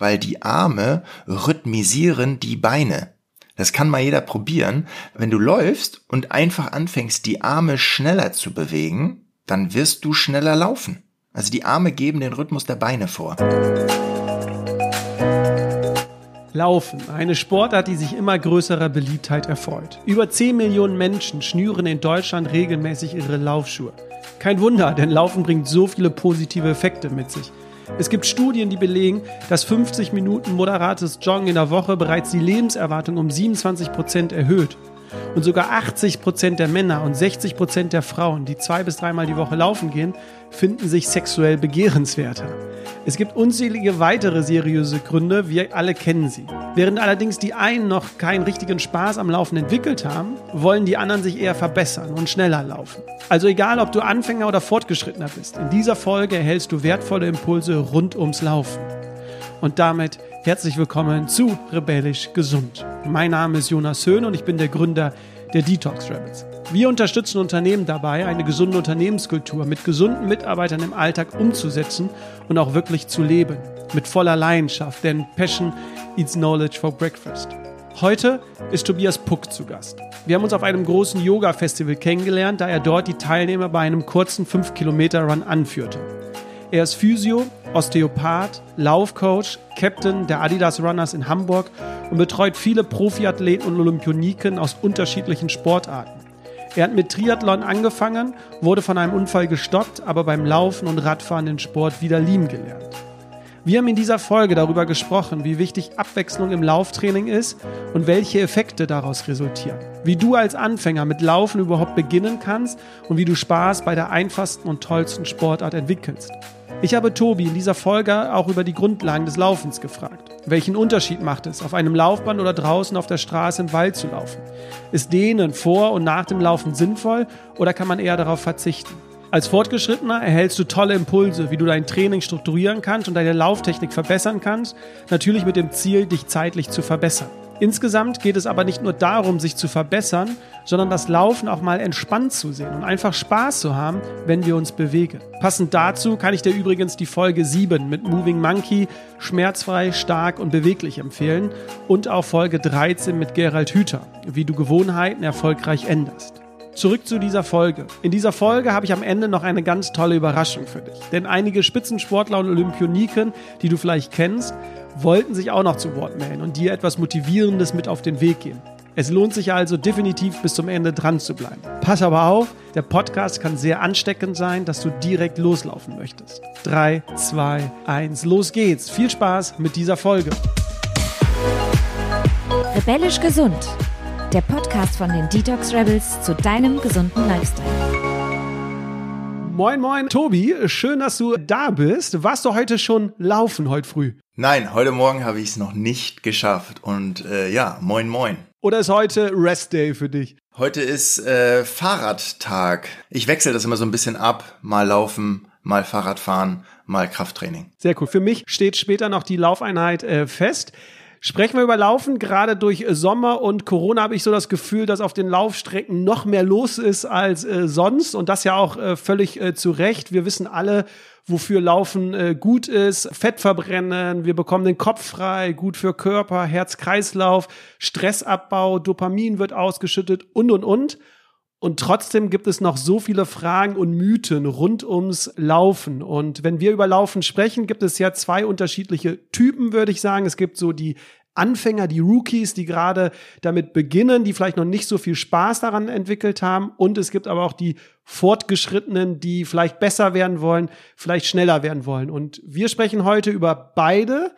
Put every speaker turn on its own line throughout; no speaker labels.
weil die Arme rhythmisieren die Beine. Das kann mal jeder probieren. Wenn du läufst und einfach anfängst, die Arme schneller zu bewegen, dann wirst du schneller laufen. Also die Arme geben den Rhythmus der Beine vor.
Laufen, eine Sportart, die sich immer größerer Beliebtheit erfreut. Über 10 Millionen Menschen schnüren in Deutschland regelmäßig ihre Laufschuhe. Kein Wunder, denn Laufen bringt so viele positive Effekte mit sich. Es gibt Studien, die belegen, dass 50 Minuten moderates Joggen in der Woche bereits die Lebenserwartung um 27 Prozent erhöht. Und sogar 80 Prozent der Männer und 60 Prozent der Frauen, die zwei bis dreimal die Woche laufen gehen, finden sich sexuell begehrenswerter. Es gibt unzählige weitere seriöse Gründe, wir alle kennen sie. Während allerdings die einen noch keinen richtigen Spaß am Laufen entwickelt haben, wollen die anderen sich eher verbessern und schneller laufen. Also egal, ob du Anfänger oder Fortgeschrittener bist, in dieser Folge erhältst du wertvolle Impulse rund ums Laufen. Und damit herzlich willkommen zu Rebellisch Gesund. Mein Name ist Jonas Höhn und ich bin der Gründer der Detox Rebels. Wir unterstützen Unternehmen dabei, eine gesunde Unternehmenskultur mit gesunden Mitarbeitern im Alltag umzusetzen und auch wirklich zu leben. Mit voller Leidenschaft, denn Passion eats knowledge for breakfast. Heute ist Tobias Puck zu Gast. Wir haben uns auf einem großen Yoga-Festival kennengelernt, da er dort die Teilnehmer bei einem kurzen 5-Kilometer-Run anführte. Er ist Physio, Osteopath, Laufcoach, Captain der Adidas Runners in Hamburg und betreut viele Profiathleten und Olympioniken aus unterschiedlichen Sportarten. Er hat mit Triathlon angefangen, wurde von einem Unfall gestoppt, aber beim Laufen und Radfahren den Sport wieder lieben gelernt. Wir haben in dieser Folge darüber gesprochen, wie wichtig Abwechslung im Lauftraining ist und welche Effekte daraus resultieren. Wie du als Anfänger mit Laufen überhaupt beginnen kannst und wie du Spaß bei der einfachsten und tollsten Sportart entwickelst. Ich habe Tobi in dieser Folge auch über die Grundlagen des Laufens gefragt. Welchen Unterschied macht es, auf einem Laufband oder draußen auf der Straße im Wald zu laufen? Ist Dehnen vor und nach dem Laufen sinnvoll oder kann man eher darauf verzichten? Als Fortgeschrittener erhältst du tolle Impulse, wie du dein Training strukturieren kannst und deine Lauftechnik verbessern kannst, natürlich mit dem Ziel, dich zeitlich zu verbessern. Insgesamt geht es aber nicht nur darum, sich zu verbessern, sondern das Laufen auch mal entspannt zu sehen und einfach Spaß zu haben, wenn wir uns bewegen. Passend dazu kann ich dir übrigens die Folge 7 mit Moving Monkey schmerzfrei, stark und beweglich empfehlen und auch Folge 13 mit Gerald Hüther, wie du Gewohnheiten erfolgreich änderst. Zurück zu dieser Folge. In dieser Folge habe ich am Ende noch eine ganz tolle Überraschung für dich. Denn einige Spitzensportler und Olympioniken, die du vielleicht kennst, wollten sich auch noch zu Wort melden und dir etwas Motivierendes mit auf den Weg geben. Es lohnt sich also definitiv bis zum Ende dran zu bleiben. Pass aber auf, der Podcast kann sehr ansteckend sein, dass du direkt loslaufen möchtest. 3, 2, 1, los geht's. Viel Spaß mit dieser Folge.
Rebellisch gesund. Der Podcast von den Detox Rebels zu deinem gesunden Lifestyle.
Moin, moin, Tobi. Schön, dass du da bist. Warst du heute schon laufen, heute früh?
Nein, heute Morgen habe ich es noch nicht geschafft. Und äh, ja, moin, moin.
Oder ist heute Rest Day für dich?
Heute ist äh, Fahrradtag. Ich wechsle das immer so ein bisschen ab. Mal laufen, mal Fahrrad fahren, mal Krafttraining.
Sehr cool. Für mich steht später noch die Laufeinheit äh, fest. Sprechen wir über Laufen. Gerade durch Sommer und Corona habe ich so das Gefühl, dass auf den Laufstrecken noch mehr los ist als äh, sonst. Und das ja auch äh, völlig äh, zu Recht. Wir wissen alle, wofür Laufen äh, gut ist. Fett verbrennen, wir bekommen den Kopf frei, gut für Körper, Herz-Kreislauf, Stressabbau, Dopamin wird ausgeschüttet und, und, und. Und trotzdem gibt es noch so viele Fragen und Mythen rund ums Laufen. Und wenn wir über Laufen sprechen, gibt es ja zwei unterschiedliche Typen, würde ich sagen. Es gibt so die Anfänger, die Rookies, die gerade damit beginnen, die vielleicht noch nicht so viel Spaß daran entwickelt haben. Und es gibt aber auch die Fortgeschrittenen, die vielleicht besser werden wollen, vielleicht schneller werden wollen. Und wir sprechen heute über beide.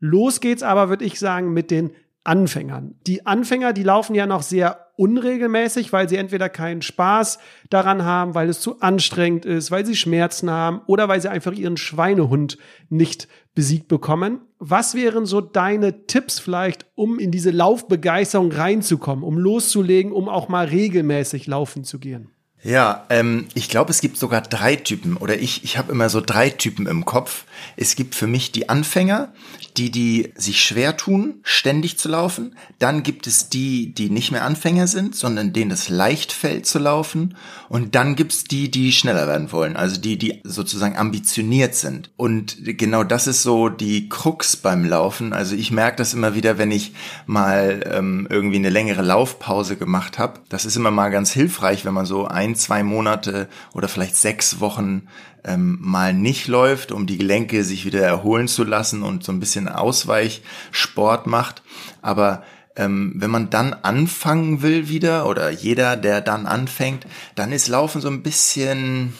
Los geht's aber, würde ich sagen, mit den Anfängern. Die Anfänger, die laufen ja noch sehr unregelmäßig, weil sie entweder keinen Spaß daran haben, weil es zu anstrengend ist, weil sie Schmerzen haben oder weil sie einfach ihren Schweinehund nicht besiegt bekommen. Was wären so deine Tipps vielleicht, um in diese Laufbegeisterung reinzukommen, um loszulegen, um auch mal regelmäßig laufen zu gehen?
Ja, ähm, ich glaube, es gibt sogar drei Typen oder ich, ich habe immer so drei Typen im Kopf. Es gibt für mich die Anfänger, die, die sich schwer tun, ständig zu laufen. Dann gibt es die, die nicht mehr Anfänger sind, sondern denen es leicht fällt zu laufen. Und dann gibt's die, die schneller werden wollen, also die, die sozusagen ambitioniert sind. Und genau das ist so die Krux beim Laufen. Also ich merke das immer wieder, wenn ich mal ähm, irgendwie eine längere Laufpause gemacht habe. Das ist immer mal ganz hilfreich, wenn man so ein, zwei Monate oder vielleicht sechs Wochen ähm, mal nicht läuft, um die Gelenke sich wieder erholen zu lassen und so ein bisschen Ausweichsport macht. Aber ähm, wenn man dann anfangen will wieder oder jeder, der dann anfängt, dann ist Laufen so ein bisschen,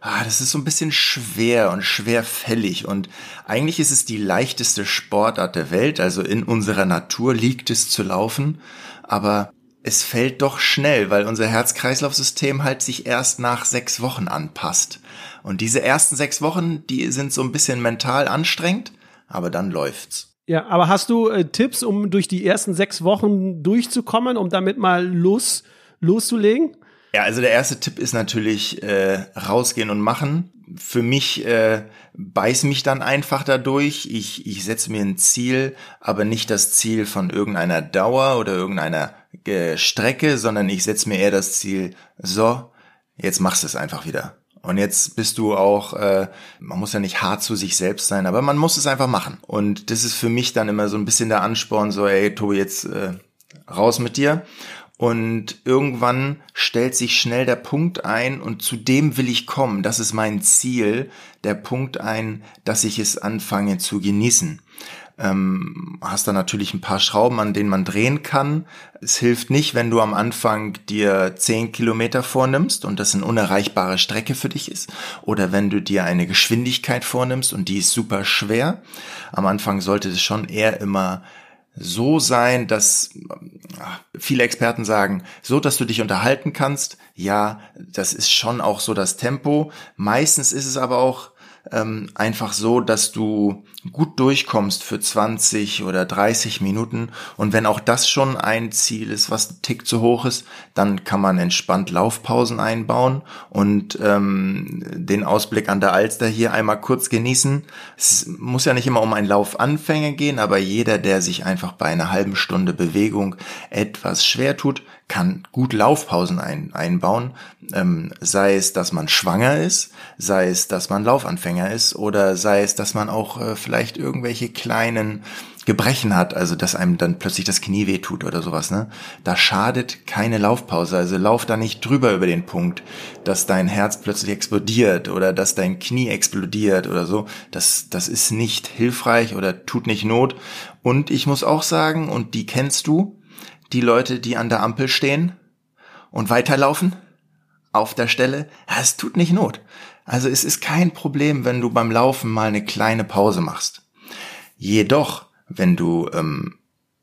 ah, das ist so ein bisschen schwer und schwerfällig. Und eigentlich ist es die leichteste Sportart der Welt, also in unserer Natur liegt es zu laufen, aber es fällt doch schnell, weil unser Herz-Kreislauf-System halt sich erst nach sechs Wochen anpasst. Und diese ersten sechs Wochen, die sind so ein bisschen mental anstrengend, aber dann läuft's.
Ja, aber hast du äh, Tipps, um durch die ersten sechs Wochen durchzukommen, um damit mal los loszulegen?
Ja, also der erste Tipp ist natürlich äh, rausgehen und machen. Für mich äh, beiß mich dann einfach dadurch. Ich, ich setze mir ein Ziel, aber nicht das Ziel von irgendeiner Dauer oder irgendeiner äh, Strecke, sondern ich setze mir eher das Ziel, so, jetzt machst du es einfach wieder. Und jetzt bist du auch, äh, man muss ja nicht hart zu sich selbst sein, aber man muss es einfach machen. Und das ist für mich dann immer so ein bisschen der Ansporn, so, ey, Tobi, jetzt äh, raus mit dir. Und irgendwann stellt sich schnell der Punkt ein und zu dem will ich kommen. Das ist mein Ziel, der Punkt ein, dass ich es anfange zu genießen ähm, hast da natürlich ein paar Schrauben, an denen man drehen kann. Es hilft nicht, wenn du am Anfang dir zehn Kilometer vornimmst und das eine unerreichbare Strecke für dich ist. Oder wenn du dir eine Geschwindigkeit vornimmst und die ist super schwer. Am Anfang sollte es schon eher immer so sein, dass viele Experten sagen, so dass du dich unterhalten kannst. Ja, das ist schon auch so das Tempo. Meistens ist es aber auch ähm, einfach so, dass du gut durchkommst für 20 oder 30 Minuten. Und wenn auch das schon ein Ziel ist, was ein Tick zu hoch ist, dann kann man entspannt Laufpausen einbauen und ähm, den Ausblick an der Alster hier einmal kurz genießen. Es muss ja nicht immer um einen Laufanfänger gehen, aber jeder, der sich einfach bei einer halben Stunde Bewegung etwas schwer tut, kann gut Laufpausen ein, einbauen, ähm, sei es, dass man schwanger ist, sei es, dass man Laufanfänger ist oder sei es, dass man auch äh, vielleicht irgendwelche kleinen Gebrechen hat, also dass einem dann plötzlich das Knie weh tut oder sowas, ne? Da schadet keine Laufpause, also lauf da nicht drüber über den Punkt, dass dein Herz plötzlich explodiert oder dass dein Knie explodiert oder so. Das, das ist nicht hilfreich oder tut nicht Not. Und ich muss auch sagen, und die kennst du, die Leute, die an der Ampel stehen und weiterlaufen auf der Stelle, es tut nicht Not. Also es ist kein Problem, wenn du beim Laufen mal eine kleine Pause machst. Jedoch, wenn du ähm,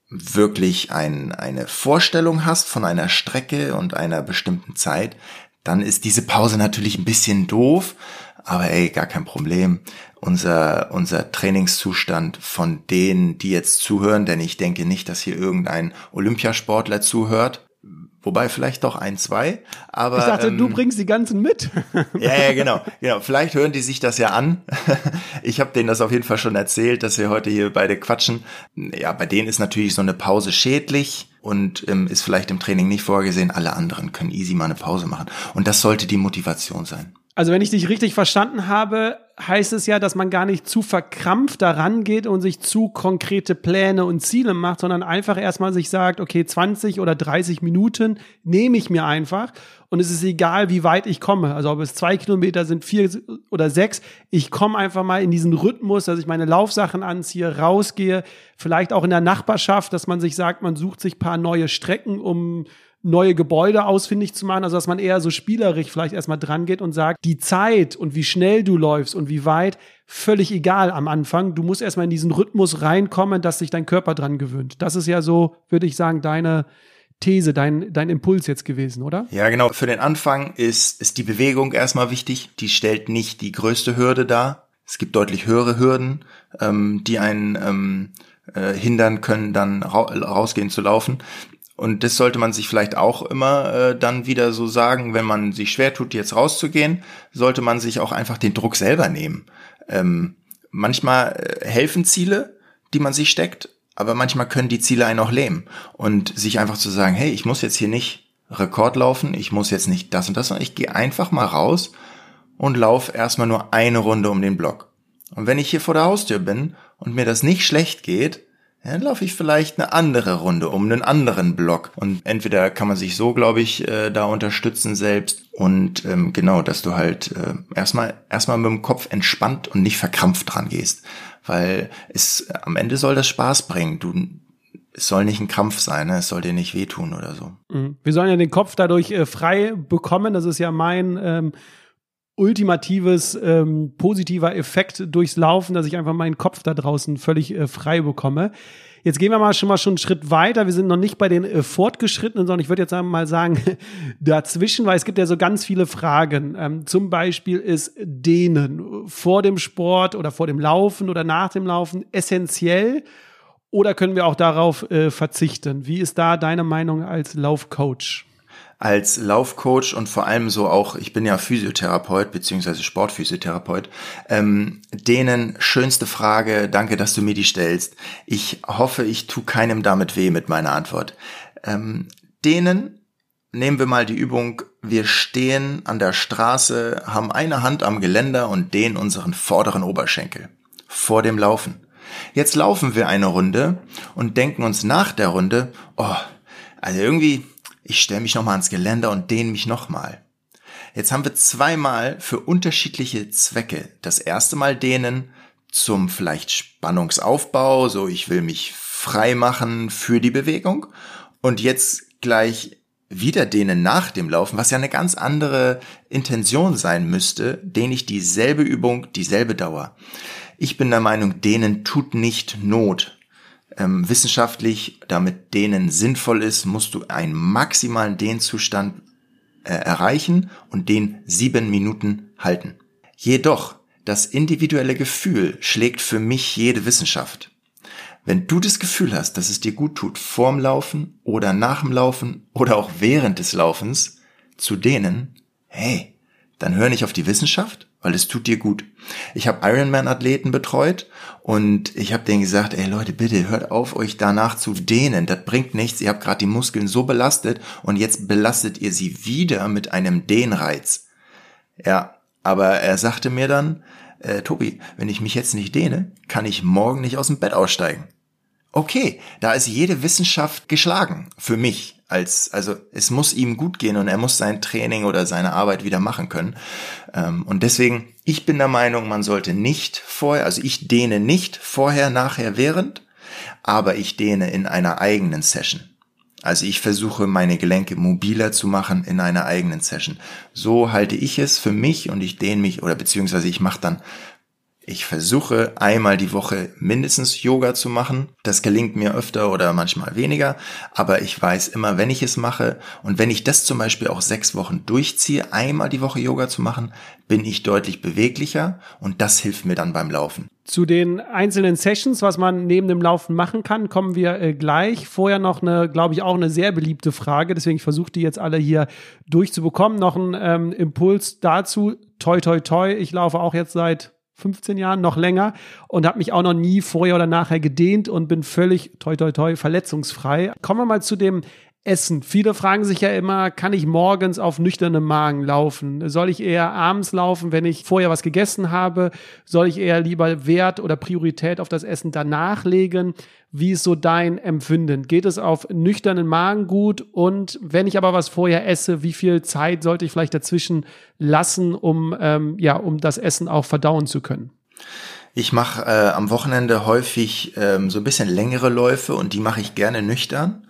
wirklich ein, eine Vorstellung hast von einer Strecke und einer bestimmten Zeit, dann ist diese Pause natürlich ein bisschen doof, aber ey, gar kein Problem. Unser, unser Trainingszustand von denen, die jetzt zuhören, denn ich denke nicht, dass hier irgendein Olympiasportler zuhört. Wobei vielleicht doch ein, zwei. Aber
ich dachte, ähm, du bringst die ganzen mit.
ja, ja, genau, genau. Vielleicht hören die sich das ja an. Ich habe denen das auf jeden Fall schon erzählt, dass wir heute hier beide quatschen. Ja, bei denen ist natürlich so eine Pause schädlich und ähm, ist vielleicht im Training nicht vorgesehen. Alle anderen können easy mal eine Pause machen. Und das sollte die Motivation sein.
Also wenn ich dich richtig verstanden habe, heißt es ja, dass man gar nicht zu verkrampft daran geht und sich zu konkrete Pläne und Ziele macht, sondern einfach erstmal sich sagt, okay, 20 oder 30 Minuten nehme ich mir einfach. Und es ist egal, wie weit ich komme. Also ob es zwei Kilometer sind, vier oder sechs, ich komme einfach mal in diesen Rhythmus, dass ich meine Laufsachen anziehe, rausgehe, vielleicht auch in der Nachbarschaft, dass man sich sagt, man sucht sich paar neue Strecken, um neue Gebäude ausfindig zu machen, also dass man eher so spielerisch vielleicht erstmal dran geht und sagt, die Zeit und wie schnell du läufst und wie weit, völlig egal am Anfang. Du musst erstmal in diesen Rhythmus reinkommen, dass sich dein Körper dran gewöhnt. Das ist ja so, würde ich sagen, deine These, dein, dein Impuls jetzt gewesen, oder?
Ja, genau. Für den Anfang ist, ist die Bewegung erstmal wichtig. Die stellt nicht die größte Hürde dar. Es gibt deutlich höhere Hürden, ähm, die einen ähm, äh, hindern können, dann ra rausgehen zu laufen. Und das sollte man sich vielleicht auch immer äh, dann wieder so sagen, wenn man sich schwer tut, jetzt rauszugehen, sollte man sich auch einfach den Druck selber nehmen. Ähm, manchmal äh, helfen Ziele, die man sich steckt, aber manchmal können die Ziele einen auch lähmen. Und sich einfach zu sagen, hey, ich muss jetzt hier nicht Rekord laufen, ich muss jetzt nicht das und das, sondern ich gehe einfach mal raus und laufe erstmal nur eine Runde um den Block. Und wenn ich hier vor der Haustür bin und mir das nicht schlecht geht, dann laufe ich vielleicht eine andere Runde um einen anderen Block. Und entweder kann man sich so, glaube ich, äh, da unterstützen selbst. Und ähm, genau, dass du halt äh, erstmal erstmal mit dem Kopf entspannt und nicht verkrampft dran gehst. Weil es am Ende soll das Spaß bringen. Du, es soll nicht ein Krampf sein, ne? es soll dir nicht wehtun oder so.
Mhm. Wir sollen ja den Kopf dadurch äh, frei bekommen. Das ist ja mein ähm, ultimatives ähm, positiver Effekt durchs Laufen, dass ich einfach meinen Kopf da draußen völlig äh, frei bekomme. Jetzt gehen wir mal schon mal schon einen Schritt weiter. Wir sind noch nicht bei den äh, Fortgeschrittenen, sondern ich würde jetzt mal sagen, dazwischen, weil es gibt ja so ganz viele Fragen. Ähm, zum Beispiel ist Dehnen vor dem Sport oder vor dem Laufen oder nach dem Laufen essentiell oder können wir auch darauf äh, verzichten? Wie ist da deine Meinung als Laufcoach?
Als Laufcoach und vor allem so auch, ich bin ja Physiotherapeut beziehungsweise Sportphysiotherapeut, ähm, denen schönste Frage, danke, dass du mir die stellst. Ich hoffe, ich tu keinem damit weh mit meiner Antwort. Ähm, denen nehmen wir mal die Übung, wir stehen an der Straße, haben eine Hand am Geländer und dehnen unseren vorderen Oberschenkel vor dem Laufen. Jetzt laufen wir eine Runde und denken uns nach der Runde, oh, also irgendwie ich stelle mich nochmal ans Geländer und dehne mich nochmal. Jetzt haben wir zweimal für unterschiedliche Zwecke. Das erste Mal dehnen zum vielleicht Spannungsaufbau, so ich will mich frei machen für die Bewegung. Und jetzt gleich wieder dehnen nach dem Laufen, was ja eine ganz andere Intention sein müsste, dehne ich dieselbe Übung, dieselbe Dauer. Ich bin der Meinung, dehnen tut nicht Not ähm, wissenschaftlich, damit denen sinnvoll ist, musst du einen maximalen Dehnzustand äh, erreichen und den sieben Minuten halten. Jedoch, das individuelle Gefühl schlägt für mich jede Wissenschaft. Wenn du das Gefühl hast, dass es dir gut tut, vorm Laufen oder nach dem Laufen oder auch während des Laufens zu dehnen, hey, dann hör nicht auf die Wissenschaft, weil es tut dir gut. Ich habe Ironman-Athleten betreut und ich habe denen gesagt, ey Leute, bitte hört auf, euch danach zu dehnen. Das bringt nichts. Ihr habt gerade die Muskeln so belastet und jetzt belastet ihr sie wieder mit einem Dehnreiz. Ja, aber er sagte mir dann, äh, Tobi, wenn ich mich jetzt nicht dehne, kann ich morgen nicht aus dem Bett aussteigen. Okay, da ist jede Wissenschaft geschlagen für mich als also es muss ihm gut gehen und er muss sein Training oder seine Arbeit wieder machen können. Ähm, und deswegen ich bin der Meinung man sollte nicht vorher also ich dehne nicht vorher nachher während aber ich dehne in einer eigenen Session. Also ich versuche meine Gelenke mobiler zu machen in einer eigenen Session. So halte ich es für mich und ich dehne mich oder beziehungsweise ich mache dann ich versuche einmal die Woche mindestens Yoga zu machen. Das gelingt mir öfter oder manchmal weniger, aber ich weiß immer, wenn ich es mache und wenn ich das zum Beispiel auch sechs Wochen durchziehe, einmal die Woche Yoga zu machen, bin ich deutlich beweglicher und das hilft mir dann beim Laufen.
Zu den einzelnen Sessions, was man neben dem Laufen machen kann, kommen wir äh, gleich. Vorher noch eine, glaube ich, auch eine sehr beliebte Frage. Deswegen versuche die jetzt alle hier durchzubekommen. Noch ein ähm, Impuls dazu. Toi, toi, toi. Ich laufe auch jetzt seit 15 Jahren, noch länger und habe mich auch noch nie vorher oder nachher gedehnt und bin völlig toi toi toi verletzungsfrei. Kommen wir mal zu dem Essen. Viele fragen sich ja immer, kann ich morgens auf nüchternem Magen laufen? Soll ich eher abends laufen, wenn ich vorher was gegessen habe? Soll ich eher lieber Wert oder Priorität auf das Essen danach legen? Wie ist so dein Empfinden? Geht es auf nüchternen Magen gut? Und wenn ich aber was vorher esse, wie viel Zeit sollte ich vielleicht dazwischen lassen, um, ähm, ja, um das Essen auch verdauen zu können?
Ich mache äh, am Wochenende häufig ähm, so ein bisschen längere Läufe und die mache ich gerne nüchtern.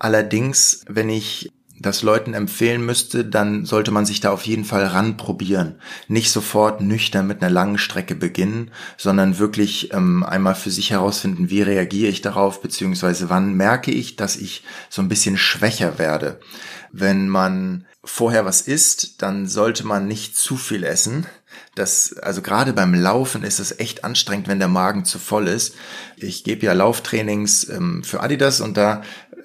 Allerdings, wenn ich das Leuten empfehlen müsste, dann sollte man sich da auf jeden Fall ranprobieren. Nicht sofort nüchtern mit einer langen Strecke beginnen, sondern wirklich ähm, einmal für sich herausfinden, wie reagiere ich darauf, beziehungsweise wann merke ich, dass ich so ein bisschen schwächer werde. Wenn man vorher was isst, dann sollte man nicht zu viel essen. Das, also gerade beim Laufen ist es echt anstrengend, wenn der Magen zu voll ist. Ich gebe ja Lauftrainings ähm, für Adidas und da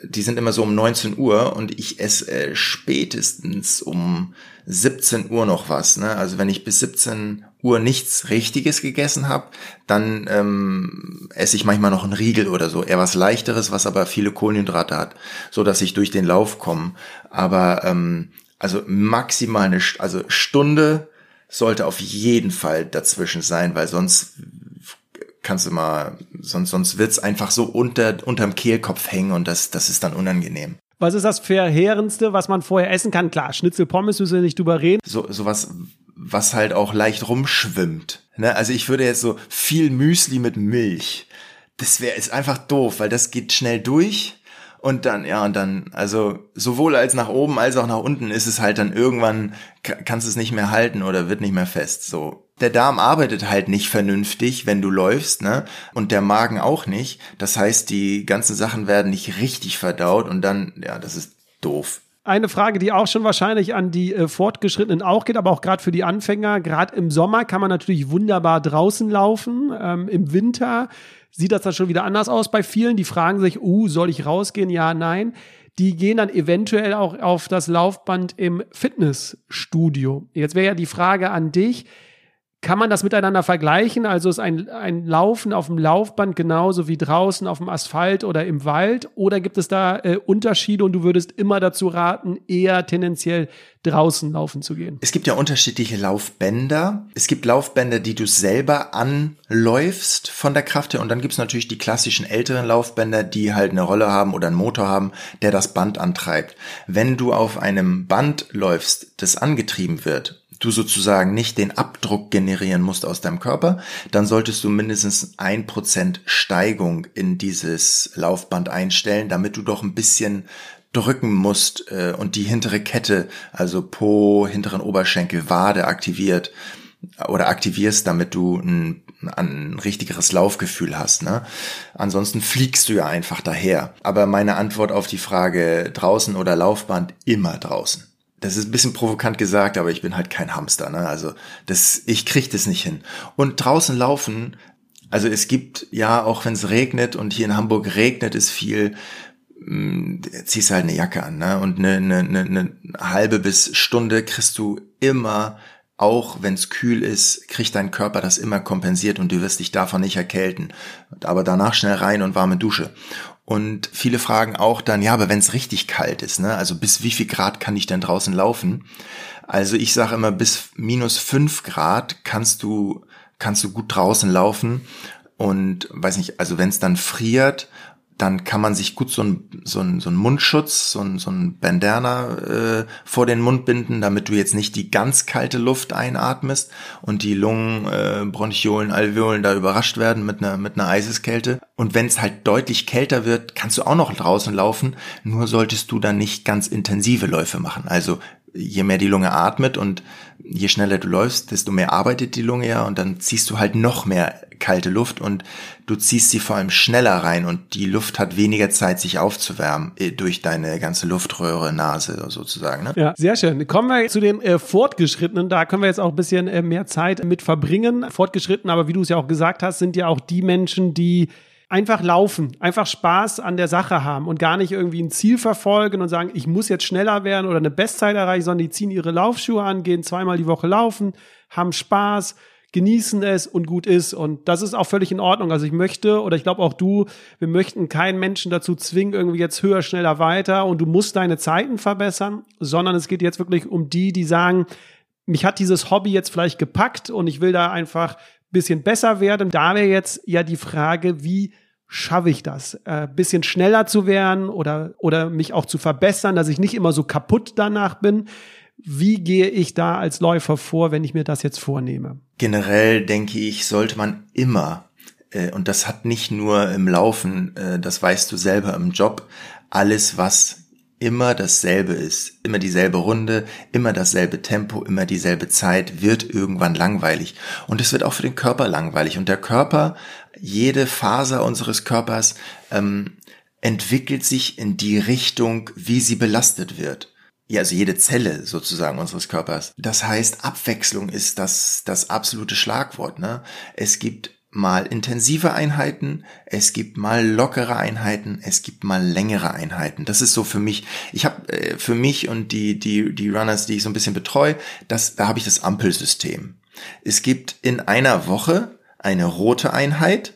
die sind immer so um 19 Uhr und ich esse äh, spätestens um 17 Uhr noch was. Ne? Also wenn ich bis 17 Uhr nichts Richtiges gegessen habe, dann ähm, esse ich manchmal noch einen Riegel oder so, eher was leichteres, was aber viele Kohlenhydrate hat, so dass ich durch den Lauf komme. Aber ähm, also maximal eine, also Stunde sollte auf jeden Fall dazwischen sein, weil sonst kannst du mal, sonst, sonst wird's einfach so unter, unterm Kehlkopf hängen und das, das ist dann unangenehm.
Was ist das Verheerendste, was man vorher essen kann? Klar, Schnitzel, Pommes müssen wir nicht drüber reden.
So, sowas, was halt auch leicht rumschwimmt. Ne? Also ich würde jetzt so viel Müsli mit Milch. Das wäre ist einfach doof, weil das geht schnell durch und dann, ja, und dann, also sowohl als nach oben als auch nach unten ist es halt dann irgendwann, kannst es nicht mehr halten oder wird nicht mehr fest. So. Der Darm arbeitet halt nicht vernünftig, wenn du läufst, ne? Und der Magen auch nicht. Das heißt, die ganzen Sachen werden nicht richtig verdaut und dann, ja, das ist doof.
Eine Frage, die auch schon wahrscheinlich an die äh, Fortgeschrittenen auch geht, aber auch gerade für die Anfänger. Gerade im Sommer kann man natürlich wunderbar draußen laufen. Ähm, Im Winter sieht das dann schon wieder anders aus bei vielen. Die fragen sich, uh, soll ich rausgehen? Ja, nein. Die gehen dann eventuell auch auf das Laufband im Fitnessstudio. Jetzt wäre ja die Frage an dich, kann man das miteinander vergleichen? Also ist ein, ein Laufen auf dem Laufband genauso wie draußen auf dem Asphalt oder im Wald? Oder gibt es da äh, Unterschiede und du würdest immer dazu raten, eher tendenziell draußen laufen zu gehen?
Es gibt ja unterschiedliche Laufbänder. Es gibt Laufbänder, die du selber anläufst von der Kraft her. Und dann gibt es natürlich die klassischen älteren Laufbänder, die halt eine Rolle haben oder einen Motor haben, der das Band antreibt. Wenn du auf einem Band läufst, das angetrieben wird, du sozusagen nicht den Abdruck generieren musst aus deinem Körper, dann solltest du mindestens ein Prozent Steigung in dieses Laufband einstellen, damit du doch ein bisschen drücken musst äh, und die hintere Kette, also Po, hinteren Oberschenkel, Wade aktiviert oder aktivierst, damit du ein, ein richtigeres Laufgefühl hast. Ne? Ansonsten fliegst du ja einfach daher. Aber meine Antwort auf die Frage draußen oder Laufband immer draußen das ist ein bisschen provokant gesagt, aber ich bin halt kein Hamster, ne? Also das, ich krieg das nicht hin. Und draußen laufen, also es gibt ja, auch wenn es regnet und hier in Hamburg regnet es viel, mm, ziehst halt eine Jacke an, ne? Und eine, eine, eine, eine halbe bis Stunde kriegst du immer auch wenn es kühl ist, kriegt dein Körper das immer kompensiert und du wirst dich davon nicht erkälten. Aber danach schnell rein und warme Dusche. Und viele fragen auch dann, ja, aber wenn es richtig kalt ist, ne? Also bis wie viel Grad kann ich denn draußen laufen? Also ich sage immer, bis minus fünf Grad kannst du, kannst du gut draußen laufen. Und weiß nicht, also wenn es dann friert dann kann man sich gut so ein, so ein, so ein Mundschutz, so ein, so ein Bandana äh, vor den Mund binden, damit du jetzt nicht die ganz kalte Luft einatmest und die Lungen, äh, Bronchiolen, Alveolen da überrascht werden mit einer, mit einer Eiseskälte. Und wenn es halt deutlich kälter wird, kannst du auch noch draußen laufen, nur solltest du dann nicht ganz intensive Läufe machen. Also je mehr die Lunge atmet und je schneller du läufst, desto mehr arbeitet die Lunge ja und dann ziehst du halt noch mehr kalte Luft und du ziehst sie vor allem schneller rein und die Luft hat weniger Zeit, sich aufzuwärmen äh, durch deine ganze Luftröhre, Nase sozusagen. Ne?
Ja, sehr schön. Kommen wir zu den äh, Fortgeschrittenen. Da können wir jetzt auch ein bisschen äh, mehr Zeit mit verbringen. Fortgeschritten, aber wie du es ja auch gesagt hast, sind ja auch die Menschen, die einfach laufen, einfach Spaß an der Sache haben und gar nicht irgendwie ein Ziel verfolgen und sagen, ich muss jetzt schneller werden oder eine Bestzeit erreichen, sondern die ziehen ihre Laufschuhe an, gehen zweimal die Woche laufen, haben Spaß, genießen es und gut ist. Und das ist auch völlig in Ordnung. Also ich möchte, oder ich glaube auch du, wir möchten keinen Menschen dazu zwingen, irgendwie jetzt höher, schneller, weiter und du musst deine Zeiten verbessern, sondern es geht jetzt wirklich um die, die sagen, mich hat dieses Hobby jetzt vielleicht gepackt und ich will da einfach bisschen besser werden. Da wäre jetzt ja die Frage, wie schaffe ich das? Äh, bisschen schneller zu werden oder, oder mich auch zu verbessern, dass ich nicht immer so kaputt danach bin. Wie gehe ich da als Läufer vor, wenn ich mir das jetzt vornehme?
Generell denke ich, sollte man immer, äh, und das hat nicht nur im Laufen, äh, das weißt du selber im Job, alles, was immer dasselbe ist, immer dieselbe Runde, immer dasselbe Tempo, immer dieselbe Zeit, wird irgendwann langweilig. Und es wird auch für den Körper langweilig. Und der Körper, jede Faser unseres Körpers ähm, entwickelt sich in die Richtung, wie sie belastet wird. Ja, also jede Zelle sozusagen unseres Körpers. Das heißt, Abwechslung ist das, das absolute Schlagwort. Ne? Es gibt mal intensive Einheiten, es gibt mal lockere Einheiten, es gibt mal längere Einheiten. Das ist so für mich, ich habe äh, für mich und die, die, die Runners, die ich so ein bisschen betreue, das, da habe ich das Ampelsystem. Es gibt in einer Woche eine rote Einheit,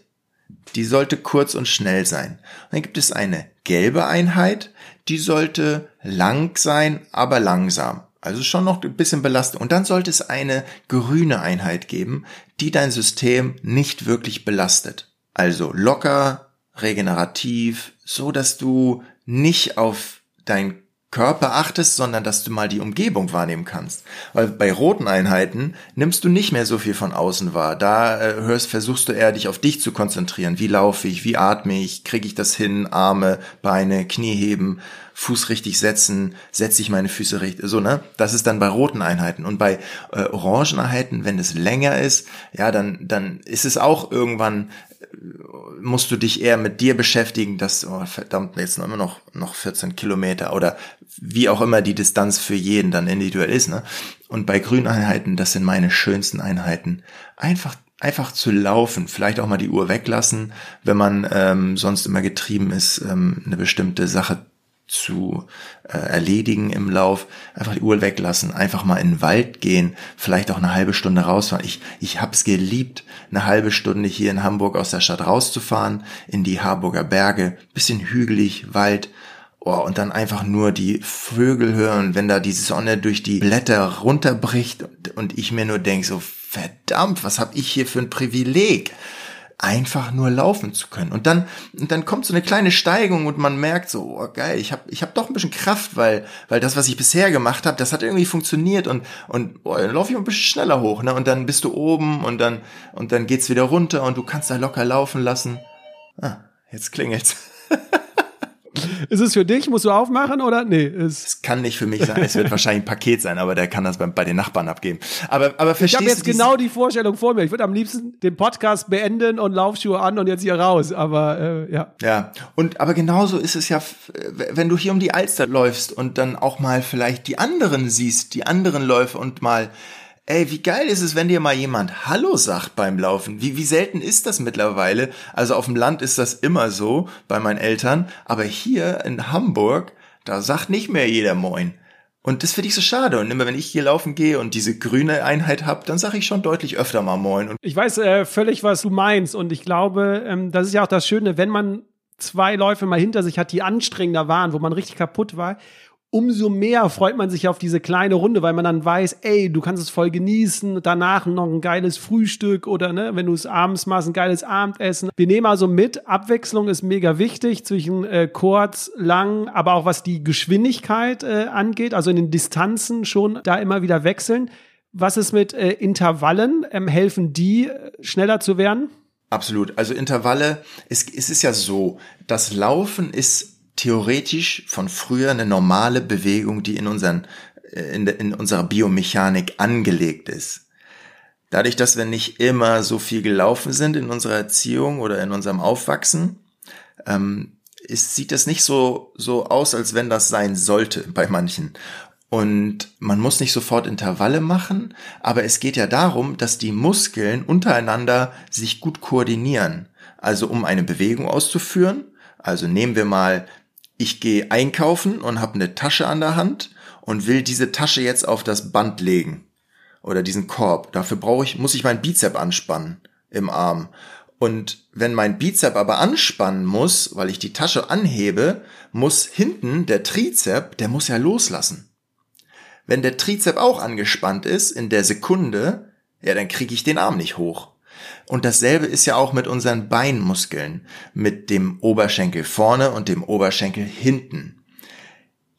die sollte kurz und schnell sein. Und dann gibt es eine gelbe Einheit, die sollte lang sein, aber langsam. Also schon noch ein bisschen Belastung. Und dann sollte es eine grüne Einheit geben, die dein System nicht wirklich belastet. Also locker, regenerativ, so dass du nicht auf dein Körper achtest, sondern dass du mal die Umgebung wahrnehmen kannst. Weil bei roten Einheiten nimmst du nicht mehr so viel von außen wahr. Da äh, hörst, versuchst du eher dich auf dich zu konzentrieren. Wie laufe ich? Wie atme ich? Kriege ich das hin? Arme, Beine, Knie heben, Fuß richtig setzen, setze ich meine Füße richtig, so, ne? Das ist dann bei roten Einheiten. Und bei äh, orangen Einheiten, wenn es länger ist, ja, dann, dann ist es auch irgendwann musst du dich eher mit dir beschäftigen, dass, oh, verdammt, jetzt noch immer noch, noch 14 Kilometer oder wie auch immer die Distanz für jeden dann individuell ist, ne? Und bei Grüneinheiten, das sind meine schönsten Einheiten. Einfach, einfach zu laufen, vielleicht auch mal die Uhr weglassen, wenn man ähm, sonst immer getrieben ist, ähm, eine bestimmte Sache zu äh, erledigen im Lauf, einfach die Uhr weglassen, einfach mal in den Wald gehen, vielleicht auch eine halbe Stunde rausfahren. Ich, ich hab's geliebt, eine halbe Stunde hier in Hamburg aus der Stadt rauszufahren, in die Harburger Berge, bisschen hügelig, Wald, oh, und dann einfach nur die Vögel hören, wenn da die Sonne durch die Blätter runterbricht und, und ich mir nur denk so, verdammt, was hab ich hier für ein Privileg? Einfach nur laufen zu können. Und dann, und dann kommt so eine kleine Steigung und man merkt so, oh geil, ich habe ich hab doch ein bisschen Kraft, weil, weil das, was ich bisher gemacht habe, das hat irgendwie funktioniert und, und oh, dann laufe ich ein bisschen schneller hoch, ne? Und dann bist du oben und dann, und dann geht's wieder runter und du kannst da locker laufen lassen. Ah, jetzt klingelt's.
Ist es für dich? Musst du aufmachen oder? Nee.
Es kann nicht für mich sein. Es wird wahrscheinlich ein Paket sein, aber der kann das bei, bei den Nachbarn abgeben. Aber, aber
verstehst Ich habe jetzt genau die Vorstellung vor mir. Ich würde am liebsten den Podcast beenden und Laufschuhe an und jetzt hier raus. Aber äh, ja.
Ja. Und aber genauso ist es ja, wenn du hier um die Alster läufst und dann auch mal vielleicht die anderen siehst, die anderen Läufe und mal Ey, wie geil ist es, wenn dir mal jemand Hallo sagt beim Laufen? Wie, wie selten ist das mittlerweile? Also auf dem Land ist das immer so bei meinen Eltern, aber hier in Hamburg, da sagt nicht mehr jeder Moin. Und das finde ich so schade. Und immer wenn ich hier laufen gehe und diese grüne Einheit habe, dann sage ich schon deutlich öfter mal Moin. Und
ich weiß äh, völlig, was du meinst. Und ich glaube, ähm, das ist ja auch das Schöne, wenn man zwei Läufe mal hinter sich hat, die anstrengender waren, wo man richtig kaputt war umso mehr freut man sich auf diese kleine Runde, weil man dann weiß, ey, du kannst es voll genießen, danach noch ein geiles Frühstück oder ne, wenn du es abends machst, ein geiles Abendessen. Wir nehmen also mit, Abwechslung ist mega wichtig zwischen äh, kurz, lang, aber auch was die Geschwindigkeit äh, angeht, also in den Distanzen schon da immer wieder wechseln. Was ist mit äh, Intervallen? Ähm, helfen die, äh, schneller zu werden?
Absolut. Also Intervalle, es, es ist ja so, das Laufen ist theoretisch von früher eine normale Bewegung, die in, unseren, äh, in, in unserer Biomechanik angelegt ist. Dadurch, dass wir nicht immer so viel gelaufen sind in unserer Erziehung oder in unserem Aufwachsen, ähm, ist, sieht das nicht so, so aus, als wenn das sein sollte bei manchen. Und man muss nicht sofort Intervalle machen, aber es geht ja darum, dass die Muskeln untereinander sich gut koordinieren. Also um eine Bewegung auszuführen. Also nehmen wir mal ich gehe einkaufen und habe eine Tasche an der Hand und will diese Tasche jetzt auf das Band legen oder diesen Korb. Dafür brauche ich, muss ich meinen Bizep anspannen im Arm. Und wenn mein Bizep aber anspannen muss, weil ich die Tasche anhebe, muss hinten der Trizep, der muss ja loslassen. Wenn der Trizep auch angespannt ist in der Sekunde, ja, dann kriege ich den Arm nicht hoch. Und dasselbe ist ja auch mit unseren Beinmuskeln, mit dem Oberschenkel vorne und dem Oberschenkel hinten.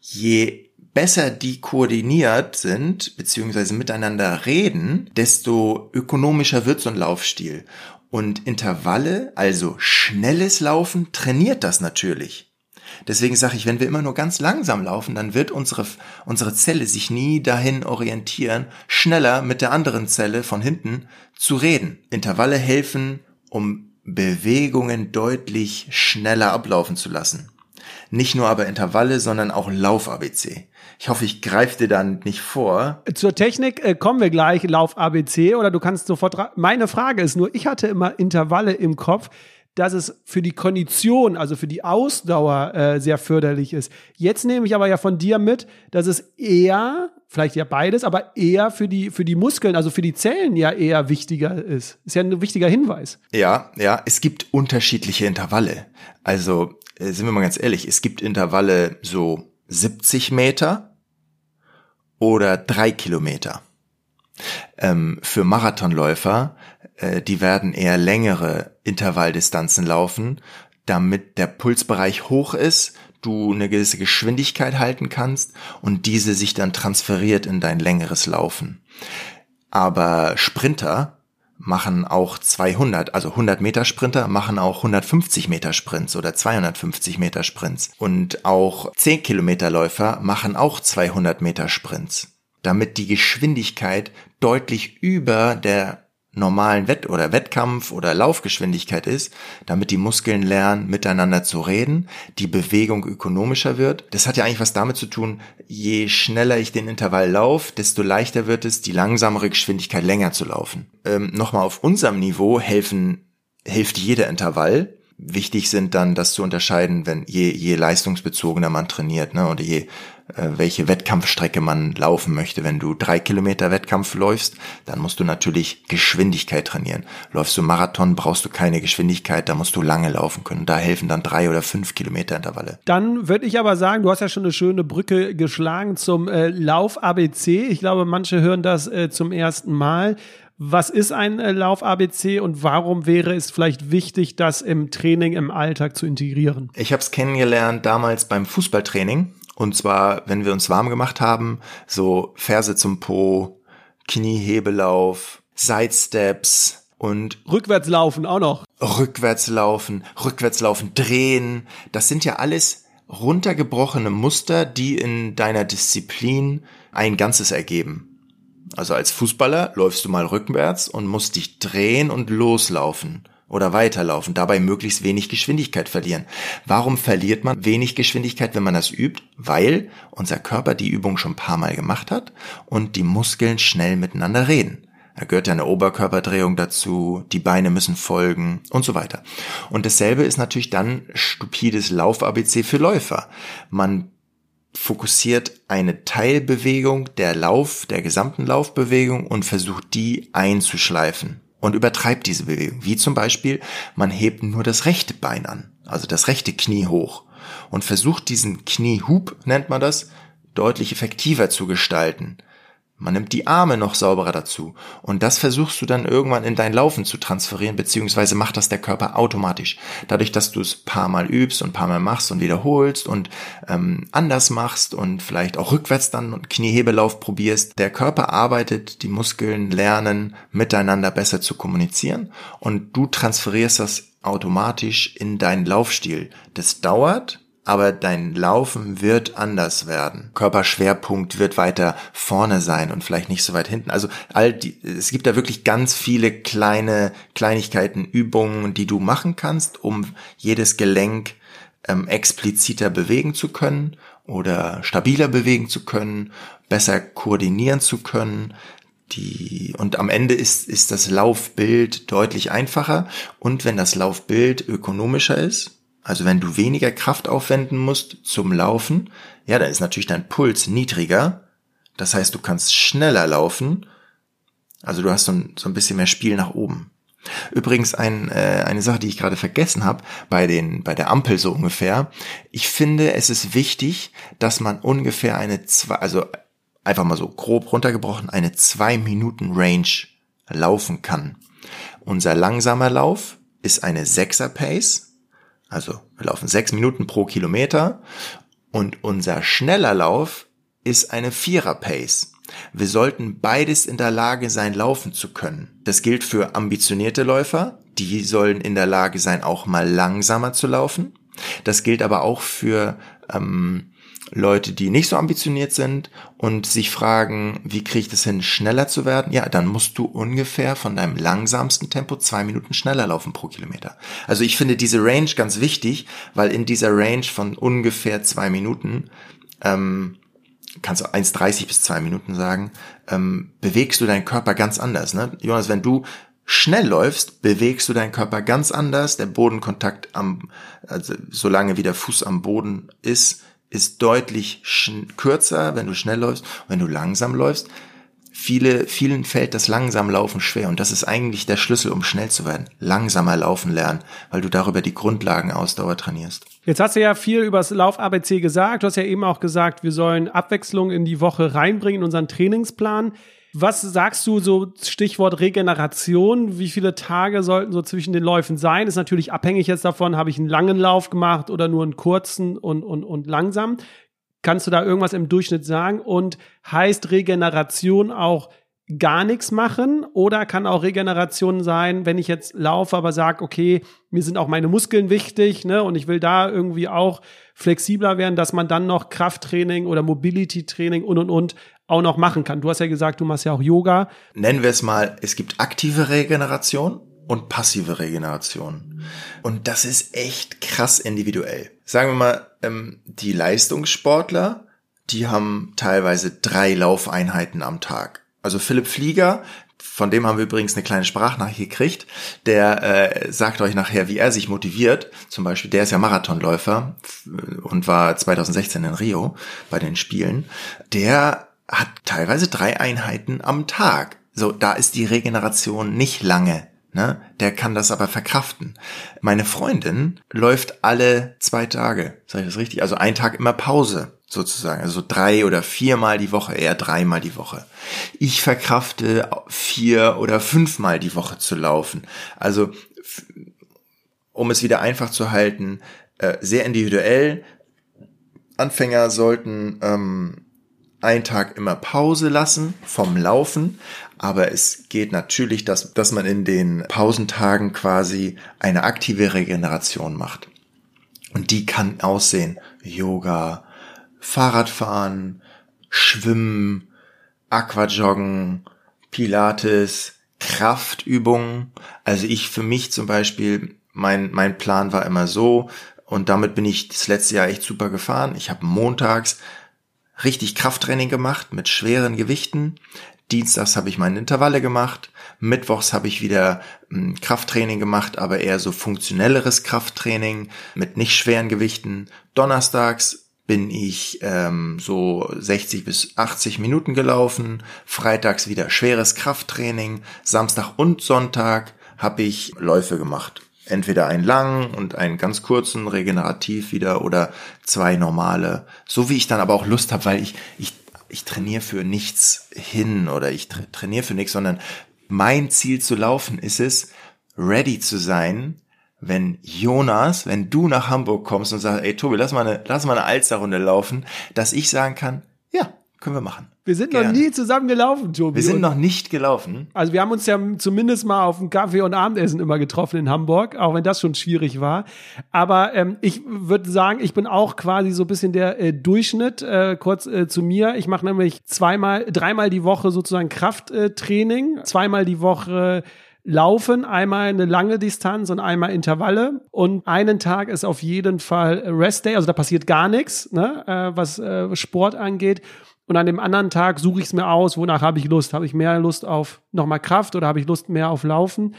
Je besser die koordiniert sind, beziehungsweise miteinander reden, desto ökonomischer wird so ein Laufstil. Und Intervalle, also schnelles Laufen, trainiert das natürlich. Deswegen sage ich, wenn wir immer nur ganz langsam laufen, dann wird unsere, unsere Zelle sich nie dahin orientieren, schneller mit der anderen Zelle von hinten zu reden. Intervalle helfen, um Bewegungen deutlich schneller ablaufen zu lassen. Nicht nur aber Intervalle, sondern auch Lauf-ABC. Ich hoffe, ich greife dir dann nicht vor.
Zur Technik äh, kommen wir gleich, Lauf ABC, oder du kannst sofort. Meine Frage ist nur, ich hatte immer Intervalle im Kopf, dass es für die Kondition, also für die Ausdauer äh, sehr förderlich ist. Jetzt nehme ich aber ja von dir mit, dass es eher, vielleicht ja beides, aber eher für die, für die Muskeln, also für die Zellen ja eher wichtiger ist. Ist ja ein wichtiger Hinweis.
Ja, ja, es gibt unterschiedliche Intervalle. Also, äh, sind wir mal ganz ehrlich, es gibt Intervalle so 70 Meter oder drei Kilometer. Ähm, für Marathonläufer, äh, die werden eher längere Intervalldistanzen laufen, damit der Pulsbereich hoch ist, du eine gewisse Geschwindigkeit halten kannst und diese sich dann transferiert in dein längeres Laufen. Aber Sprinter machen auch 200, also 100 Meter Sprinter machen auch 150 Meter Sprints oder 250 Meter Sprints. Und auch 10 Kilometer Läufer machen auch 200 Meter Sprints. Damit die Geschwindigkeit deutlich über der normalen Wett- oder Wettkampf- oder Laufgeschwindigkeit ist, damit die Muskeln lernen, miteinander zu reden, die Bewegung ökonomischer wird. Das hat ja eigentlich was damit zu tun, je schneller ich den Intervall laufe, desto leichter wird es, die langsamere Geschwindigkeit länger zu laufen. Ähm, Nochmal auf unserem Niveau helfen, hilft jeder Intervall. Wichtig sind dann, das zu unterscheiden, wenn je, je leistungsbezogener man trainiert, ne, oder je welche Wettkampfstrecke man laufen möchte. Wenn du drei Kilometer Wettkampf läufst, dann musst du natürlich Geschwindigkeit trainieren. Läufst du Marathon, brauchst du keine Geschwindigkeit, da musst du lange laufen können. Da helfen dann drei oder fünf Kilometer Intervalle.
Dann würde ich aber sagen, du hast ja schon eine schöne Brücke geschlagen zum äh, Lauf ABC. Ich glaube, manche hören das äh, zum ersten Mal. Was ist ein äh, Lauf ABC und warum wäre es vielleicht wichtig, das im Training, im Alltag zu integrieren?
Ich habe es kennengelernt damals beim Fußballtraining und zwar, wenn wir uns warm gemacht haben, so Ferse zum Po, Kniehebelauf, Sidesteps und
Rückwärtslaufen auch noch.
Rückwärtslaufen, Rückwärtslaufen, drehen. Das sind ja alles runtergebrochene Muster, die in deiner Disziplin ein Ganzes ergeben. Also als Fußballer läufst du mal rückwärts und musst dich drehen und loslaufen oder weiterlaufen, dabei möglichst wenig Geschwindigkeit verlieren. Warum verliert man wenig Geschwindigkeit, wenn man das übt? Weil unser Körper die Übung schon ein paar Mal gemacht hat und die Muskeln schnell miteinander reden. Da gehört ja eine Oberkörperdrehung dazu, die Beine müssen folgen und so weiter. Und dasselbe ist natürlich dann stupides Lauf-ABC für Läufer. Man fokussiert eine Teilbewegung der Lauf, der gesamten Laufbewegung und versucht die einzuschleifen und übertreibt diese Bewegung. Wie zum Beispiel, man hebt nur das rechte Bein an, also das rechte Knie hoch und versucht diesen Kniehub, nennt man das, deutlich effektiver zu gestalten. Man nimmt die Arme noch sauberer dazu. Und das versuchst du dann irgendwann in dein Laufen zu transferieren, beziehungsweise macht das der Körper automatisch. Dadurch, dass du es paar Mal übst und paar Mal machst und wiederholst und ähm, anders machst und vielleicht auch rückwärts dann und Kniehebelauf probierst, der Körper arbeitet, die Muskeln lernen, miteinander besser zu kommunizieren und du transferierst das automatisch in deinen Laufstil. Das dauert, aber dein Laufen wird anders werden. Körperschwerpunkt wird weiter vorne sein und vielleicht nicht so weit hinten. Also all die, es gibt da wirklich ganz viele kleine Kleinigkeiten, Übungen, die du machen kannst, um jedes Gelenk ähm, expliziter bewegen zu können oder stabiler bewegen zu können, besser koordinieren zu können. Die, und am Ende ist, ist das Laufbild deutlich einfacher. Und wenn das Laufbild ökonomischer ist, also wenn du weniger Kraft aufwenden musst zum Laufen, ja, dann ist natürlich dein Puls niedriger. Das heißt, du kannst schneller laufen. Also du hast so ein, so ein bisschen mehr Spiel nach oben. Übrigens ein, äh, eine Sache, die ich gerade vergessen habe, bei, bei der Ampel so ungefähr. Ich finde, es ist wichtig, dass man ungefähr eine zwei, also einfach mal so grob runtergebrochen, eine zwei Minuten Range laufen kann. Unser langsamer Lauf ist eine Sechser Pace also wir laufen sechs Minuten pro Kilometer und unser schneller Lauf ist eine Vierer-Pace. Wir sollten beides in der Lage sein, laufen zu können. Das gilt für ambitionierte Läufer. Die sollen in der Lage sein, auch mal langsamer zu laufen. Das gilt aber auch für ähm, Leute, die nicht so ambitioniert sind und sich fragen, wie kriege ich das hin, schneller zu werden? Ja, dann musst du ungefähr von deinem langsamsten Tempo zwei Minuten schneller laufen pro Kilometer. Also ich finde diese Range ganz wichtig, weil in dieser Range von ungefähr zwei Minuten ähm, kannst du 1,30 bis zwei Minuten sagen, ähm, bewegst du deinen Körper ganz anders. Ne? Jonas, wenn du schnell läufst, bewegst du deinen Körper ganz anders. Der Bodenkontakt am, also solange wie der Fuß am Boden ist, ist deutlich kürzer, wenn du schnell läufst. Wenn du langsam läufst, viele, vielen fällt das langsam Laufen schwer. Und das ist eigentlich der Schlüssel, um schnell zu werden. Langsamer laufen lernen, weil du darüber die Grundlagen Ausdauer trainierst.
Jetzt hast du ja viel über das Lauf-ABC gesagt. Du hast ja eben auch gesagt, wir sollen Abwechslung in die Woche reinbringen in unseren Trainingsplan. Was sagst du so Stichwort Regeneration? Wie viele Tage sollten so zwischen den Läufen sein? Ist natürlich abhängig jetzt davon, habe ich einen langen Lauf gemacht oder nur einen kurzen und, und, und langsam. Kannst du da irgendwas im Durchschnitt sagen? Und heißt Regeneration auch gar nichts machen oder kann auch Regeneration sein, wenn ich jetzt laufe, aber sage, okay, mir sind auch meine Muskeln wichtig, ne, und ich will da irgendwie auch flexibler werden, dass man dann noch Krafttraining oder Mobility Training und und und auch noch machen kann. Du hast ja gesagt, du machst ja auch Yoga.
Nennen wir es mal, es gibt aktive Regeneration und passive Regeneration. Und das ist echt krass individuell. Sagen wir mal, ähm, die Leistungssportler, die haben teilweise drei Laufeinheiten am Tag. Also Philipp Flieger, von dem haben wir übrigens eine kleine Sprachnachricht gekriegt, der äh, sagt euch nachher, wie er sich motiviert. Zum Beispiel, der ist ja Marathonläufer und war 2016 in Rio bei den Spielen. Der hat teilweise drei Einheiten am Tag. So, da ist die Regeneration nicht lange. Ne? Der kann das aber verkraften. Meine Freundin läuft alle zwei Tage. Sag ich das richtig? Also ein Tag immer Pause sozusagen. Also drei oder viermal die Woche, eher dreimal die Woche. Ich verkrafte vier oder fünfmal die Woche zu laufen. Also, um es wieder einfach zu halten, äh, sehr individuell. Anfänger sollten ähm, einen Tag immer Pause lassen vom Laufen, aber es geht natürlich, dass, dass man in den Pausentagen quasi eine aktive Regeneration macht. Und die kann aussehen Yoga, Fahrradfahren, Schwimmen, Aquajoggen, Pilates, Kraftübungen. Also ich für mich zum Beispiel, mein, mein Plan war immer so, und damit bin ich das letzte Jahr echt super gefahren. Ich habe montags richtig Krafttraining gemacht mit schweren Gewichten. Dienstags habe ich meine Intervalle gemacht. Mittwochs habe ich wieder hm, Krafttraining gemacht, aber eher so funktionelleres Krafttraining mit nicht schweren Gewichten. Donnerstags bin ich ähm, so 60 bis 80 Minuten gelaufen. Freitags wieder schweres Krafttraining. Samstag und Sonntag habe ich Läufe gemacht entweder einen langen und einen ganz kurzen, regenerativ wieder oder zwei normale. So wie ich dann aber auch Lust habe, weil ich, ich, ich trainiere für nichts hin oder ich tra trainiere für nichts, sondern mein Ziel zu laufen ist es, ready zu sein, wenn Jonas, wenn du nach Hamburg kommst und sagst, ey Tobi, lass mal eine, lass mal eine Alsterrunde laufen, dass ich sagen kann, ja, können wir machen.
Wir sind Gerne. noch nie zusammen gelaufen, Tobi.
Wir sind noch nicht gelaufen.
Also wir haben uns ja zumindest mal auf dem Kaffee und Abendessen immer getroffen in Hamburg, auch wenn das schon schwierig war. Aber ähm, ich würde sagen, ich bin auch quasi so ein bisschen der äh, Durchschnitt. Äh, kurz äh, zu mir. Ich mache nämlich zweimal, dreimal die Woche sozusagen Krafttraining, zweimal die Woche Laufen, einmal eine lange Distanz und einmal Intervalle. Und einen Tag ist auf jeden Fall Rest Day, also da passiert gar nichts, ne, äh, was äh, Sport angeht. Und an dem anderen Tag suche ich es mir aus, wonach habe ich Lust? Habe ich mehr Lust auf nochmal Kraft oder habe ich Lust mehr auf Laufen?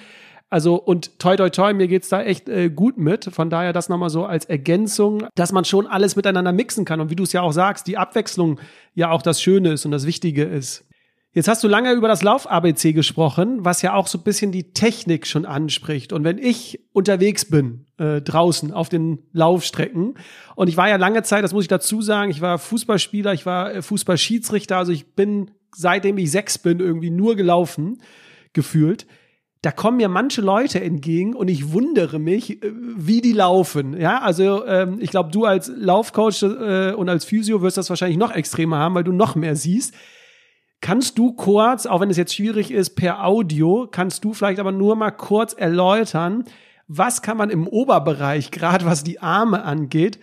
Also und toi toi toi, mir geht's da echt äh, gut mit. Von daher das nochmal so als Ergänzung, dass man schon alles miteinander mixen kann. Und wie du es ja auch sagst, die Abwechslung ja auch das Schöne ist und das Wichtige ist. Jetzt hast du lange über das Lauf-ABC gesprochen, was ja auch so ein bisschen die Technik schon anspricht. Und wenn ich unterwegs bin, äh, draußen auf den Laufstrecken, und ich war ja lange Zeit, das muss ich dazu sagen, ich war Fußballspieler, ich war äh, Fußballschiedsrichter, also ich bin, seitdem ich sechs bin, irgendwie nur gelaufen, gefühlt. Da kommen mir manche Leute entgegen und ich wundere mich, äh, wie die laufen. Ja, also ähm, ich glaube, du als Laufcoach äh, und als Physio wirst das wahrscheinlich noch extremer haben, weil du noch mehr siehst Kannst du kurz, auch wenn es jetzt schwierig ist, per Audio, kannst du vielleicht aber nur mal kurz erläutern, was kann man im Oberbereich, gerade was die Arme angeht,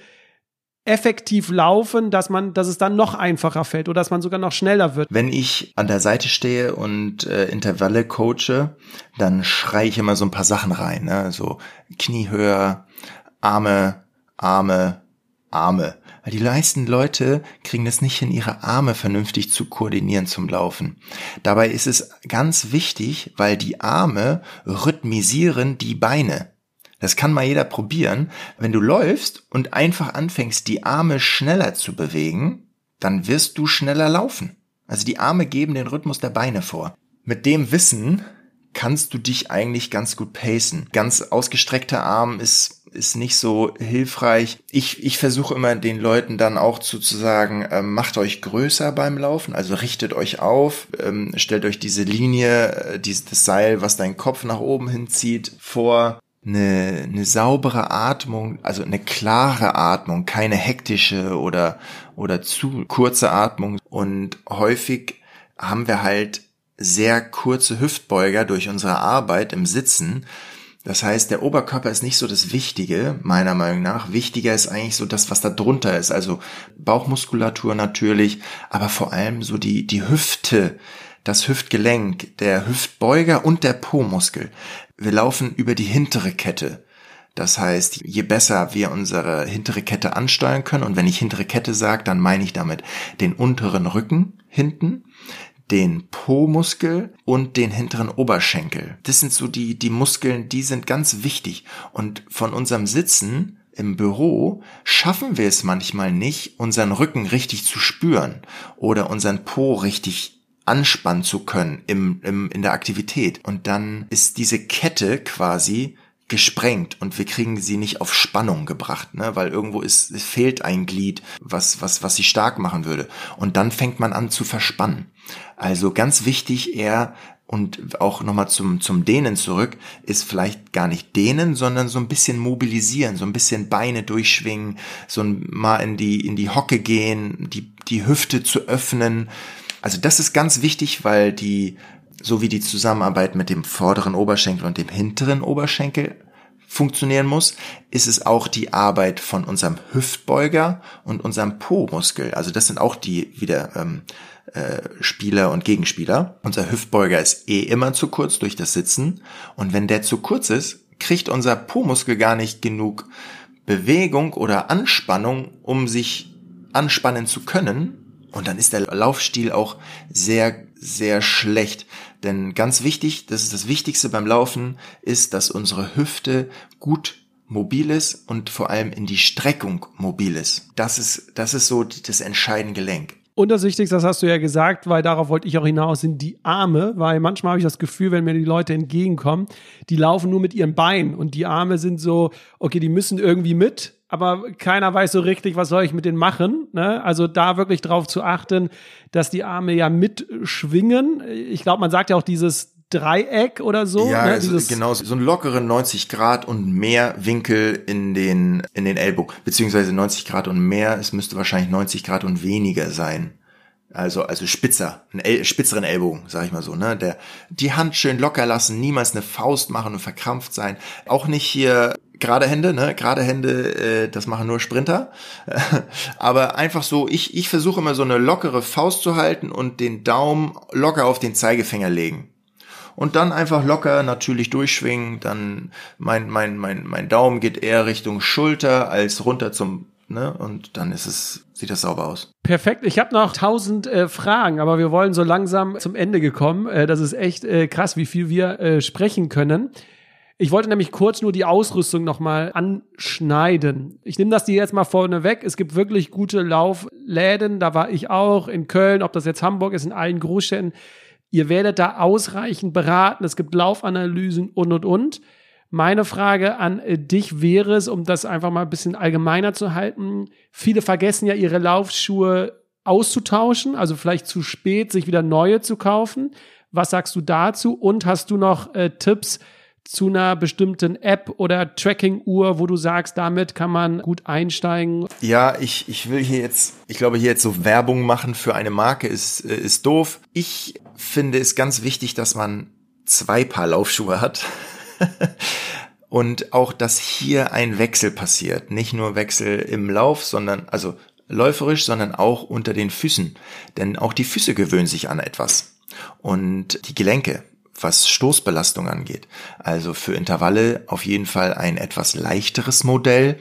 effektiv laufen, dass man, dass es dann noch einfacher fällt oder dass man sogar noch schneller wird?
Wenn ich an der Seite stehe und äh, Intervalle coache, dann schreie ich immer so ein paar Sachen rein, ne? so Knie höher, Arme, Arme, Arme. Weil die meisten Leute kriegen es nicht hin, ihre Arme vernünftig zu koordinieren zum Laufen. Dabei ist es ganz wichtig, weil die Arme rhythmisieren die Beine. Das kann mal jeder probieren. Wenn du läufst und einfach anfängst, die Arme schneller zu bewegen, dann wirst du schneller laufen. Also die Arme geben den Rhythmus der Beine vor. Mit dem Wissen kannst du dich eigentlich ganz gut pacen. Ganz ausgestreckter Arm ist ist nicht so hilfreich. Ich, ich versuche immer den Leuten dann auch zu, zu sagen, ähm, macht euch größer beim Laufen, also richtet euch auf, ähm, stellt euch diese Linie, äh, dieses Seil, was deinen Kopf nach oben hinzieht, vor. Eine, eine saubere Atmung, also eine klare Atmung, keine hektische oder, oder zu kurze Atmung. Und häufig haben wir halt sehr kurze Hüftbeuger durch unsere Arbeit im Sitzen das heißt, der Oberkörper ist nicht so das Wichtige, meiner Meinung nach. Wichtiger ist eigentlich so das, was da drunter ist. Also Bauchmuskulatur natürlich, aber vor allem so die, die Hüfte, das Hüftgelenk, der Hüftbeuger und der Po-Muskel. Wir laufen über die hintere Kette. Das heißt, je besser wir unsere hintere Kette ansteuern können, und wenn ich hintere Kette sage, dann meine ich damit den unteren Rücken hinten, den Po-Muskel und den hinteren Oberschenkel. Das sind so die, die Muskeln, die sind ganz wichtig. Und von unserem Sitzen im Büro schaffen wir es manchmal nicht, unseren Rücken richtig zu spüren oder unseren Po richtig anspannen zu können im, im, in der Aktivität. Und dann ist diese Kette quasi gesprengt und wir kriegen sie nicht auf Spannung gebracht, ne? weil irgendwo ist, es fehlt ein Glied, was, was, was sie stark machen würde. Und dann fängt man an zu verspannen. Also ganz wichtig eher und auch nochmal zum, zum Dehnen zurück, ist vielleicht gar nicht dehnen, sondern so ein bisschen mobilisieren, so ein bisschen Beine durchschwingen, so ein, mal in die, in die Hocke gehen, die, die Hüfte zu öffnen. Also das ist ganz wichtig, weil die so wie die Zusammenarbeit mit dem vorderen Oberschenkel und dem hinteren Oberschenkel funktionieren muss, ist es auch die Arbeit von unserem Hüftbeuger und unserem Po-Muskel. Also das sind auch die wieder ähm, äh, Spieler und Gegenspieler. Unser Hüftbeuger ist eh immer zu kurz durch das Sitzen und wenn der zu kurz ist, kriegt unser Po-Muskel gar nicht genug Bewegung oder Anspannung, um sich anspannen zu können. Und dann ist der Laufstil auch sehr, sehr schlecht. Denn ganz wichtig, das ist das Wichtigste beim Laufen, ist, dass unsere Hüfte gut mobil ist und vor allem in die Streckung mobil ist. Das ist, das ist so das entscheidende Gelenk.
Und das Wichtigste, das hast du ja gesagt, weil darauf wollte ich auch hinaus, sind die Arme, weil manchmal habe ich das Gefühl, wenn mir die Leute entgegenkommen, die laufen nur mit ihren Beinen und die Arme sind so, okay, die müssen irgendwie mit, aber keiner weiß so richtig, was soll ich mit denen machen. Ne? Also da wirklich drauf zu achten, dass die Arme ja mitschwingen. Ich glaube, man sagt ja auch dieses Dreieck oder so.
Ja,
ne?
also genau, so ein lockeren 90 Grad und mehr Winkel in den, in den Ellbogen, beziehungsweise 90 Grad und mehr, es müsste wahrscheinlich 90 Grad und weniger sein. Also, also spitzer, einen El spitzeren Ellbogen, sag ich mal so, ne? Der, die Hand schön locker lassen, niemals eine Faust machen und verkrampft sein. Auch nicht hier gerade Hände, ne? Gerade Hände, äh, das machen nur Sprinter. Aber einfach so, ich, ich versuche immer so eine lockere Faust zu halten und den Daumen locker auf den Zeigefinger legen und dann einfach locker natürlich durchschwingen. Dann mein, mein, mein, mein Daumen geht eher Richtung Schulter als runter zum, ne? Und dann ist es, sieht das sauber aus.
Perfekt. Ich habe noch tausend äh, Fragen, aber wir wollen so langsam zum Ende gekommen. Äh, das ist echt äh, krass, wie viel wir äh, sprechen können. Ich wollte nämlich kurz nur die Ausrüstung nochmal anschneiden. Ich nehme das dir jetzt mal vorne weg. Es gibt wirklich gute Laufläden. Da war ich auch in Köln, ob das jetzt Hamburg ist, in allen Großstädten. Ihr werdet da ausreichend beraten. Es gibt Laufanalysen und, und, und. Meine Frage an dich wäre es, um das einfach mal ein bisschen allgemeiner zu halten. Viele vergessen ja ihre Laufschuhe auszutauschen, also vielleicht zu spät, sich wieder neue zu kaufen. Was sagst du dazu? Und hast du noch äh, Tipps zu einer bestimmten App oder Tracking-Uhr, wo du sagst, damit kann man gut einsteigen?
Ja, ich, ich will hier jetzt, ich glaube, hier jetzt so Werbung machen für eine Marke ist, äh, ist doof. Ich finde es ganz wichtig, dass man zwei Paar Laufschuhe hat. und auch, dass hier ein Wechsel passiert. Nicht nur Wechsel im Lauf, sondern, also läuferisch, sondern auch unter den Füßen. Denn auch die Füße gewöhnen sich an etwas. Und die Gelenke, was Stoßbelastung angeht. Also für Intervalle auf jeden Fall ein etwas leichteres Modell,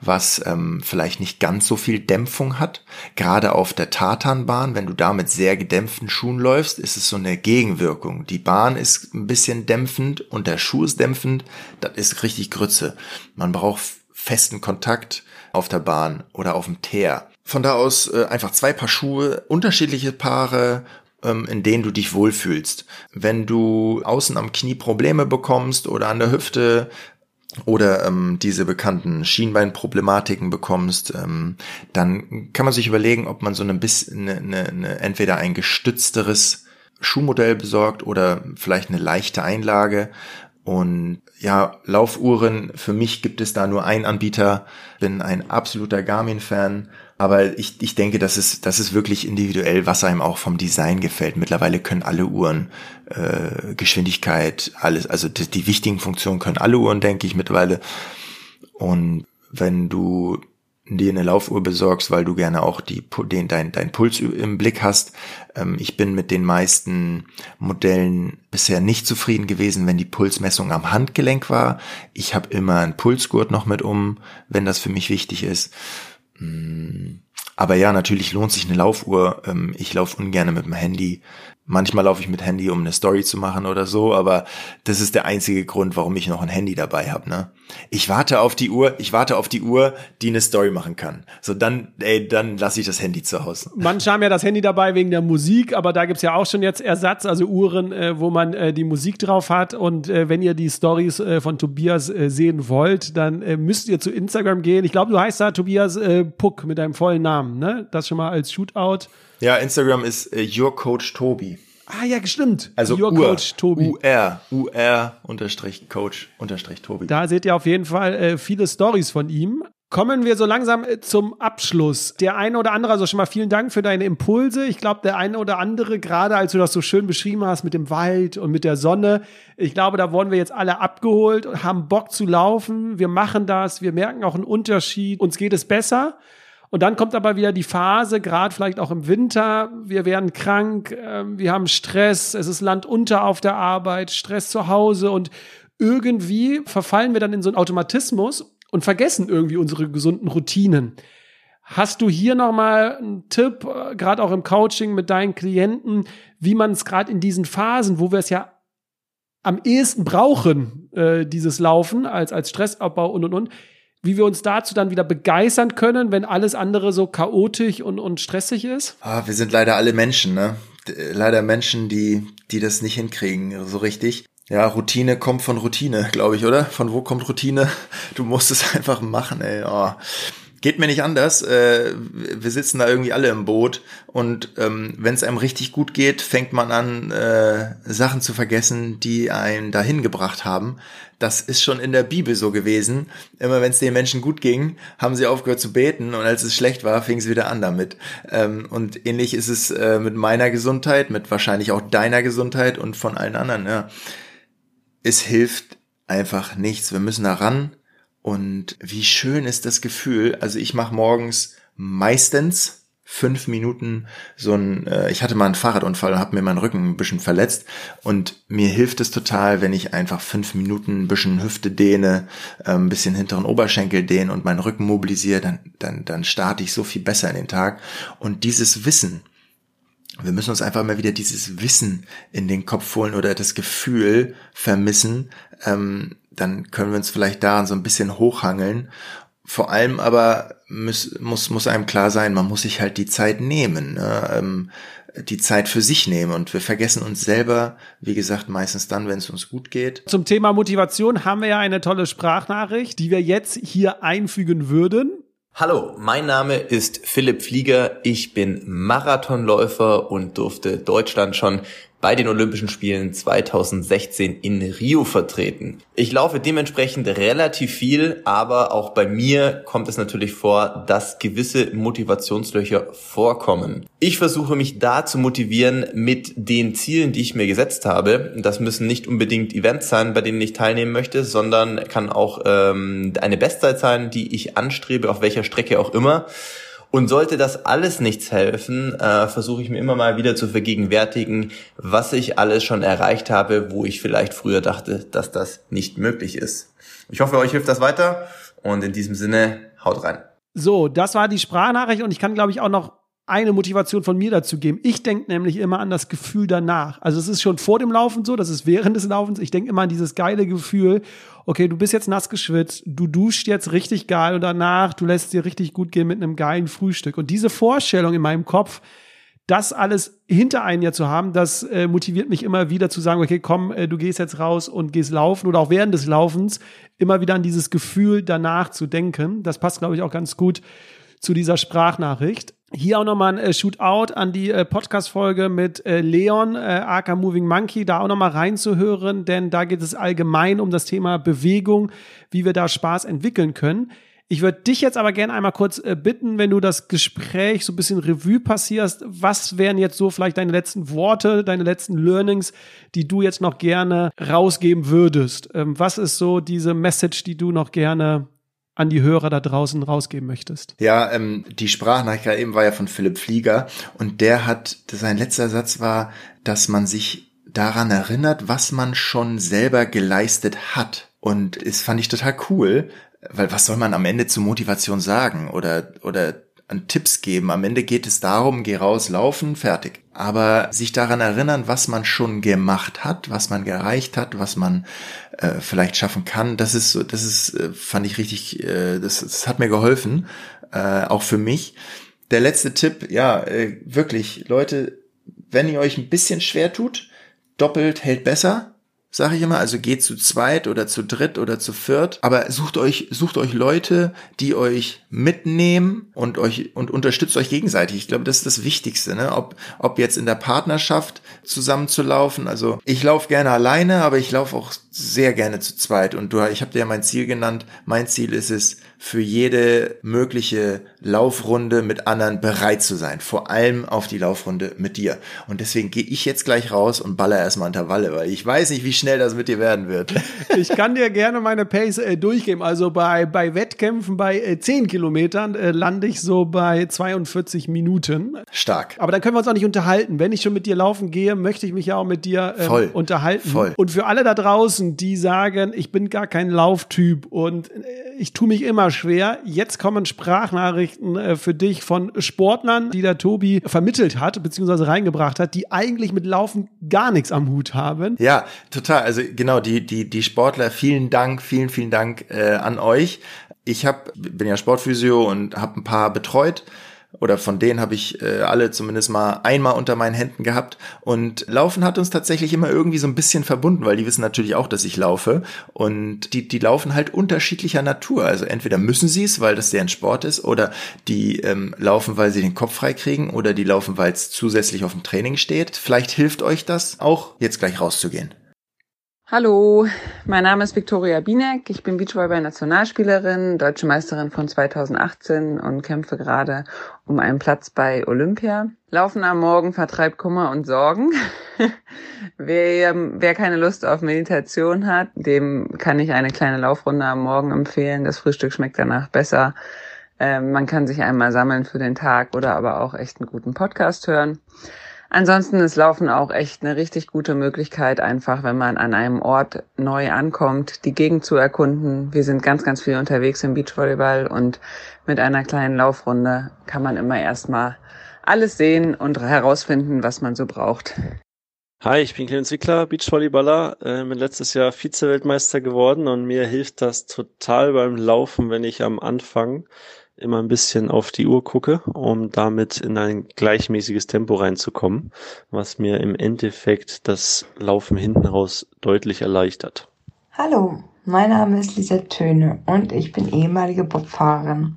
was ähm, vielleicht nicht ganz so viel Dämpfung hat. Gerade auf der Tatanbahn, wenn du da mit sehr gedämpften Schuhen läufst, ist es so eine Gegenwirkung. Die Bahn ist ein bisschen dämpfend und der Schuh ist dämpfend. Das ist richtig Grütze. Man braucht festen Kontakt auf der Bahn oder auf dem Teer. Von da aus äh, einfach zwei Paar Schuhe, unterschiedliche Paare, in denen du dich wohlfühlst. Wenn du außen am Knie Probleme bekommst oder an der Hüfte oder ähm, diese bekannten Schienbeinproblematiken bekommst, ähm, dann kann man sich überlegen, ob man so ein bisschen eine, eine, eine, entweder ein gestützteres Schuhmodell besorgt oder vielleicht eine leichte Einlage. Und ja, Laufuhren, für mich gibt es da nur einen Anbieter, bin ein absoluter Garmin-Fan aber ich, ich denke, das ist, das ist wirklich individuell, was einem auch vom Design gefällt. Mittlerweile können alle Uhren äh, Geschwindigkeit, alles, also die, die wichtigen Funktionen können alle Uhren, denke ich, mittlerweile. Und wenn du dir eine Laufuhr besorgst, weil du gerne auch die, den, dein, dein Puls im Blick hast. Ähm, ich bin mit den meisten Modellen bisher nicht zufrieden gewesen, wenn die Pulsmessung am Handgelenk war. Ich habe immer einen Pulsgurt noch mit um, wenn das für mich wichtig ist. Mm. Aber ja, natürlich lohnt sich eine Laufuhr. Ähm, ich laufe ungern mit dem Handy. Manchmal laufe ich mit Handy, um eine Story zu machen oder so, aber das ist der einzige Grund, warum ich noch ein Handy dabei habe. Ne? Ich warte auf die Uhr, ich warte auf die Uhr, die eine Story machen kann. So dann, ey, dann lasse ich das Handy zu Hause.
Manche haben ja das Handy dabei wegen der Musik, aber da gibt's ja auch schon jetzt Ersatz, also Uhren, äh, wo man äh, die Musik drauf hat. Und äh, wenn ihr die Stories äh, von Tobias äh, sehen wollt, dann äh, müsst ihr zu Instagram gehen. Ich glaube, du heißt da Tobias Puck mit deinem vollen Namen, ne? Das schon mal als Shootout.
Ja, Instagram ist Your Coach Tobi.
Ah ja, stimmt.
Also
Your
Ur,
Coach Tobi.
UR, UR unterstrich Coach unterstrich Tobi.
Da seht ihr auf jeden Fall äh, viele Stories von ihm. Kommen wir so langsam äh, zum Abschluss. Der eine oder andere, also schon mal vielen Dank für deine Impulse. Ich glaube, der eine oder andere, gerade als du das so schön beschrieben hast mit dem Wald und mit der Sonne, ich glaube, da wurden wir jetzt alle abgeholt und haben Bock zu laufen. Wir machen das, wir merken auch einen Unterschied, uns geht es besser. Und dann kommt aber wieder die Phase, gerade vielleicht auch im Winter, wir werden krank, äh, wir haben Stress, es ist Land unter auf der Arbeit, Stress zu Hause und irgendwie verfallen wir dann in so einen Automatismus und vergessen irgendwie unsere gesunden Routinen. Hast du hier nochmal einen Tipp, äh, gerade auch im Coaching mit deinen Klienten, wie man es gerade in diesen Phasen, wo wir es ja am ehesten brauchen, äh, dieses Laufen als, als Stressabbau und und und, wie wir uns dazu dann wieder begeistern können, wenn alles andere so chaotisch und, und stressig ist?
Ah, wir sind leider alle Menschen, ne? Leider Menschen, die, die das nicht hinkriegen, so richtig. Ja, Routine kommt von Routine, glaube ich, oder? Von wo kommt Routine? Du musst es einfach machen, ey. Oh geht mir nicht anders. Äh, wir sitzen da irgendwie alle im Boot und ähm, wenn es einem richtig gut geht, fängt man an, äh, Sachen zu vergessen, die einen dahin gebracht haben. Das ist schon in der Bibel so gewesen. Immer wenn es den Menschen gut ging, haben sie aufgehört zu beten und als es schlecht war, fingen sie wieder an damit. Ähm, und ähnlich ist es äh, mit meiner Gesundheit, mit wahrscheinlich auch deiner Gesundheit und von allen anderen. Ja. Es hilft einfach nichts. Wir müssen da ran und wie schön ist das Gefühl. Also ich mache morgens meistens fünf Minuten so ein, äh, ich hatte mal einen Fahrradunfall und habe mir meinen Rücken ein bisschen verletzt und mir hilft es total, wenn ich einfach fünf Minuten ein bisschen Hüfte dehne, äh, ein bisschen hinteren Oberschenkel dehne und meinen Rücken mobilisiere, dann, dann, dann starte ich so viel besser in den Tag. Und dieses Wissen, wir müssen uns einfach mal wieder dieses Wissen in den Kopf holen oder das Gefühl vermissen, ähm, dann können wir uns vielleicht daran so ein bisschen hochhangeln. Vor allem aber muss, muss, muss einem klar sein, man muss sich halt die Zeit nehmen, ne? ähm, die Zeit für sich nehmen. Und wir vergessen uns selber, wie gesagt, meistens dann, wenn es uns gut geht.
Zum Thema Motivation haben wir ja eine tolle Sprachnachricht, die wir jetzt hier einfügen würden.
Hallo, mein Name ist Philipp Flieger. Ich bin Marathonläufer und durfte Deutschland schon bei den Olympischen Spielen 2016 in Rio vertreten. Ich laufe dementsprechend relativ viel, aber auch bei mir kommt es natürlich vor, dass gewisse Motivationslöcher vorkommen. Ich versuche mich da zu motivieren mit den Zielen, die ich mir gesetzt habe. Das müssen nicht unbedingt Events sein, bei denen ich teilnehmen möchte, sondern kann auch ähm, eine Bestzeit sein, die ich anstrebe, auf welcher Strecke auch immer. Und sollte das alles nichts helfen, äh, versuche ich mir immer mal wieder zu vergegenwärtigen, was ich alles schon erreicht habe, wo ich vielleicht früher dachte, dass das nicht möglich ist. Ich hoffe, euch hilft das weiter und in diesem Sinne, haut rein.
So, das war die Sprachnachricht und ich kann, glaube ich, auch noch eine Motivation von mir dazu geben. Ich denke nämlich immer an das Gefühl danach. Also es ist schon vor dem Laufen so, das ist während des Laufens. Ich denke immer an dieses geile Gefühl, okay, du bist jetzt nass geschwitzt, du duscht jetzt richtig geil und danach, du lässt dir richtig gut gehen mit einem geilen Frühstück. Und diese Vorstellung in meinem Kopf, das alles hinter einem ja zu haben, das äh, motiviert mich immer wieder zu sagen, okay, komm, äh, du gehst jetzt raus und gehst laufen oder auch während des Laufens immer wieder an dieses Gefühl danach zu denken. Das passt, glaube ich, auch ganz gut zu dieser Sprachnachricht. Hier auch nochmal ein äh, Shootout an die äh, Podcast-Folge mit äh, Leon, äh, aka Moving Monkey, da auch nochmal reinzuhören, denn da geht es allgemein um das Thema Bewegung, wie wir da Spaß entwickeln können. Ich würde dich jetzt aber gerne einmal kurz bitten, wenn du das Gespräch so ein bisschen Revue passierst, was wären jetzt so vielleicht deine letzten Worte, deine letzten Learnings, die du jetzt noch gerne rausgeben würdest? Ähm, was ist so diese Message, die du noch gerne an die Hörer da draußen rausgeben möchtest.
Ja, ähm, die Sprachnachricht eben war ja von Philipp Flieger und der hat, sein letzter Satz war, dass man sich daran erinnert, was man schon selber geleistet hat. Und das fand ich total cool, weil was soll man am Ende zur Motivation sagen oder, oder an Tipps geben. Am Ende geht es darum, geh raus, laufen, fertig. Aber sich daran erinnern, was man schon gemacht hat, was man gereicht hat, was man äh, vielleicht schaffen kann, das ist so, das ist, äh, fand ich richtig, äh, das, das hat mir geholfen, äh, auch für mich. Der letzte Tipp, ja, äh, wirklich, Leute, wenn ihr euch ein bisschen schwer tut, doppelt hält besser sage ich immer. Also geht zu zweit oder zu dritt oder zu viert. Aber sucht euch, sucht euch Leute, die euch mitnehmen und euch und unterstützt euch gegenseitig. Ich glaube, das ist das Wichtigste, ne? Ob, ob jetzt in der Partnerschaft zusammenzulaufen. Also ich laufe gerne alleine, aber ich laufe auch sehr gerne zu zweit. Und du, ich habe dir ja mein Ziel genannt. Mein Ziel ist es, für jede mögliche Laufrunde mit anderen bereit zu sein. Vor allem auf die Laufrunde mit dir. Und deswegen gehe ich jetzt gleich raus und baller erstmal Intervalle, weil ich weiß nicht, wie schnell das mit dir werden wird.
Ich kann dir gerne meine Pace äh, durchgeben. Also bei, bei Wettkämpfen bei äh, 10 Kilometern äh, lande ich so bei 42 Minuten.
Stark.
Aber dann können wir uns auch nicht unterhalten. Wenn ich schon mit dir laufen gehe, möchte ich mich ja auch mit dir ähm, Voll. unterhalten.
Voll.
Und für alle da draußen, die sagen, ich bin gar kein Lauftyp und äh, ich tue mich immer schwer. Jetzt kommen Sprachnachrichten äh, für dich von Sportlern, die der Tobi vermittelt hat, beziehungsweise reingebracht hat, die eigentlich mit Laufen gar nichts am Hut haben.
Ja, total. Also genau, die, die, die Sportler, vielen Dank, vielen, vielen Dank äh, an euch. Ich hab, bin ja Sportphysio und habe ein paar betreut oder von denen habe ich äh, alle zumindest mal einmal unter meinen Händen gehabt. Und Laufen hat uns tatsächlich immer irgendwie so ein bisschen verbunden, weil die wissen natürlich auch, dass ich laufe. Und die, die laufen halt unterschiedlicher Natur. Also entweder müssen sie es, weil das deren Sport ist, oder die ähm, laufen, weil sie den Kopf frei kriegen, oder die laufen, weil es zusätzlich auf dem Training steht. Vielleicht hilft euch das auch, jetzt gleich rauszugehen.
Hallo, mein Name ist Viktoria Bienek. Ich bin Beachvolleyball-Nationalspielerin, deutsche Meisterin von 2018 und kämpfe gerade um einen Platz bei Olympia. Laufen am Morgen vertreibt Kummer und Sorgen. wer, wer keine Lust auf Meditation hat, dem kann ich eine kleine Laufrunde am Morgen empfehlen. Das Frühstück schmeckt danach besser. Ähm, man kann sich einmal sammeln für den Tag oder aber auch echt einen guten Podcast hören. Ansonsten ist Laufen auch echt eine richtig gute Möglichkeit, einfach wenn man an einem Ort neu ankommt, die Gegend zu erkunden. Wir sind ganz, ganz viel unterwegs im Beachvolleyball und mit einer kleinen Laufrunde kann man immer erstmal alles sehen und herausfinden, was man so braucht.
Hi, ich bin Clemens Wickler, Beachvolleyballer, äh, bin letztes Jahr Vize-Weltmeister geworden und mir hilft das total beim Laufen, wenn ich am Anfang immer ein bisschen auf die Uhr gucke, um damit in ein gleichmäßiges Tempo reinzukommen, was mir im Endeffekt das Laufen hinten raus deutlich erleichtert.
Hallo, mein Name ist Lisa Töne und ich bin ehemalige Bobfahrerin.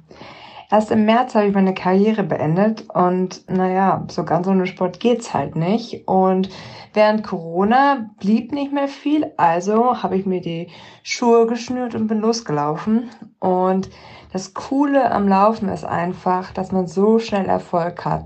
Erst im März habe ich meine Karriere beendet und naja, so ganz ohne Sport geht's halt nicht. Und während Corona blieb nicht mehr viel, also habe ich mir die Schuhe geschnürt und bin losgelaufen. Und das Coole am Laufen ist einfach, dass man so schnell Erfolg hat.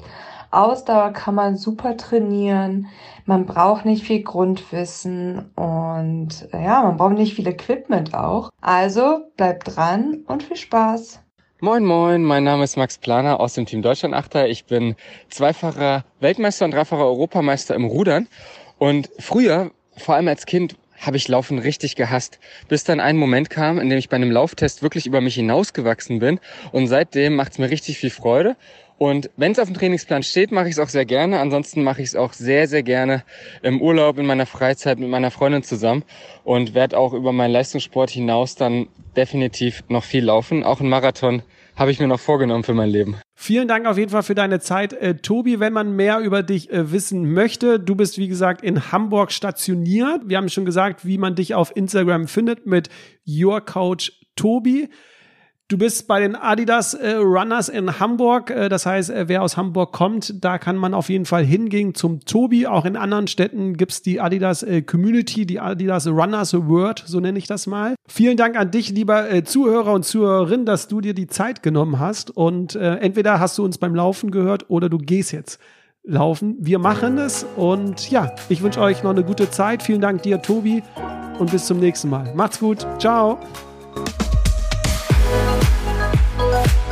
Ausdauer kann man super trainieren. Man braucht nicht viel Grundwissen und ja, man braucht nicht viel Equipment auch. Also bleibt dran und viel Spaß.
Moin Moin, mein Name ist Max Planer aus dem Team Deutschland Achter. Ich bin zweifacher Weltmeister und dreifacher Europameister im Rudern. Und früher, vor allem als Kind, habe ich Laufen richtig gehasst, bis dann ein Moment kam, in dem ich bei einem Lauftest wirklich über mich hinausgewachsen bin. Und seitdem macht es mir richtig viel Freude. Und wenn es auf dem Trainingsplan steht, mache ich es auch sehr gerne. Ansonsten mache ich es auch sehr, sehr gerne im Urlaub, in meiner Freizeit mit meiner Freundin zusammen und werde auch über meinen Leistungssport hinaus dann definitiv noch viel laufen. Auch ein Marathon habe ich mir noch vorgenommen für mein Leben.
Vielen Dank auf jeden Fall für deine Zeit, äh, Tobi. Wenn man mehr über dich äh, wissen möchte, du bist wie gesagt in Hamburg stationiert. Wir haben schon gesagt, wie man dich auf Instagram findet mit Your Coach Tobi. Du bist bei den Adidas äh, Runners in Hamburg. Äh, das heißt, äh, wer aus Hamburg kommt, da kann man auf jeden Fall hingehen zum Tobi. Auch in anderen Städten gibt's die Adidas äh, Community, die Adidas Runners World, so nenne ich das mal. Vielen Dank an dich, lieber äh, Zuhörer und Zuhörerin, dass du dir die Zeit genommen hast. Und äh, entweder hast du uns beim Laufen gehört oder du gehst jetzt laufen. Wir machen es. Und ja, ich wünsche euch noch eine gute Zeit. Vielen Dank dir, Tobi. Und bis zum nächsten Mal. Macht's gut. Ciao. love.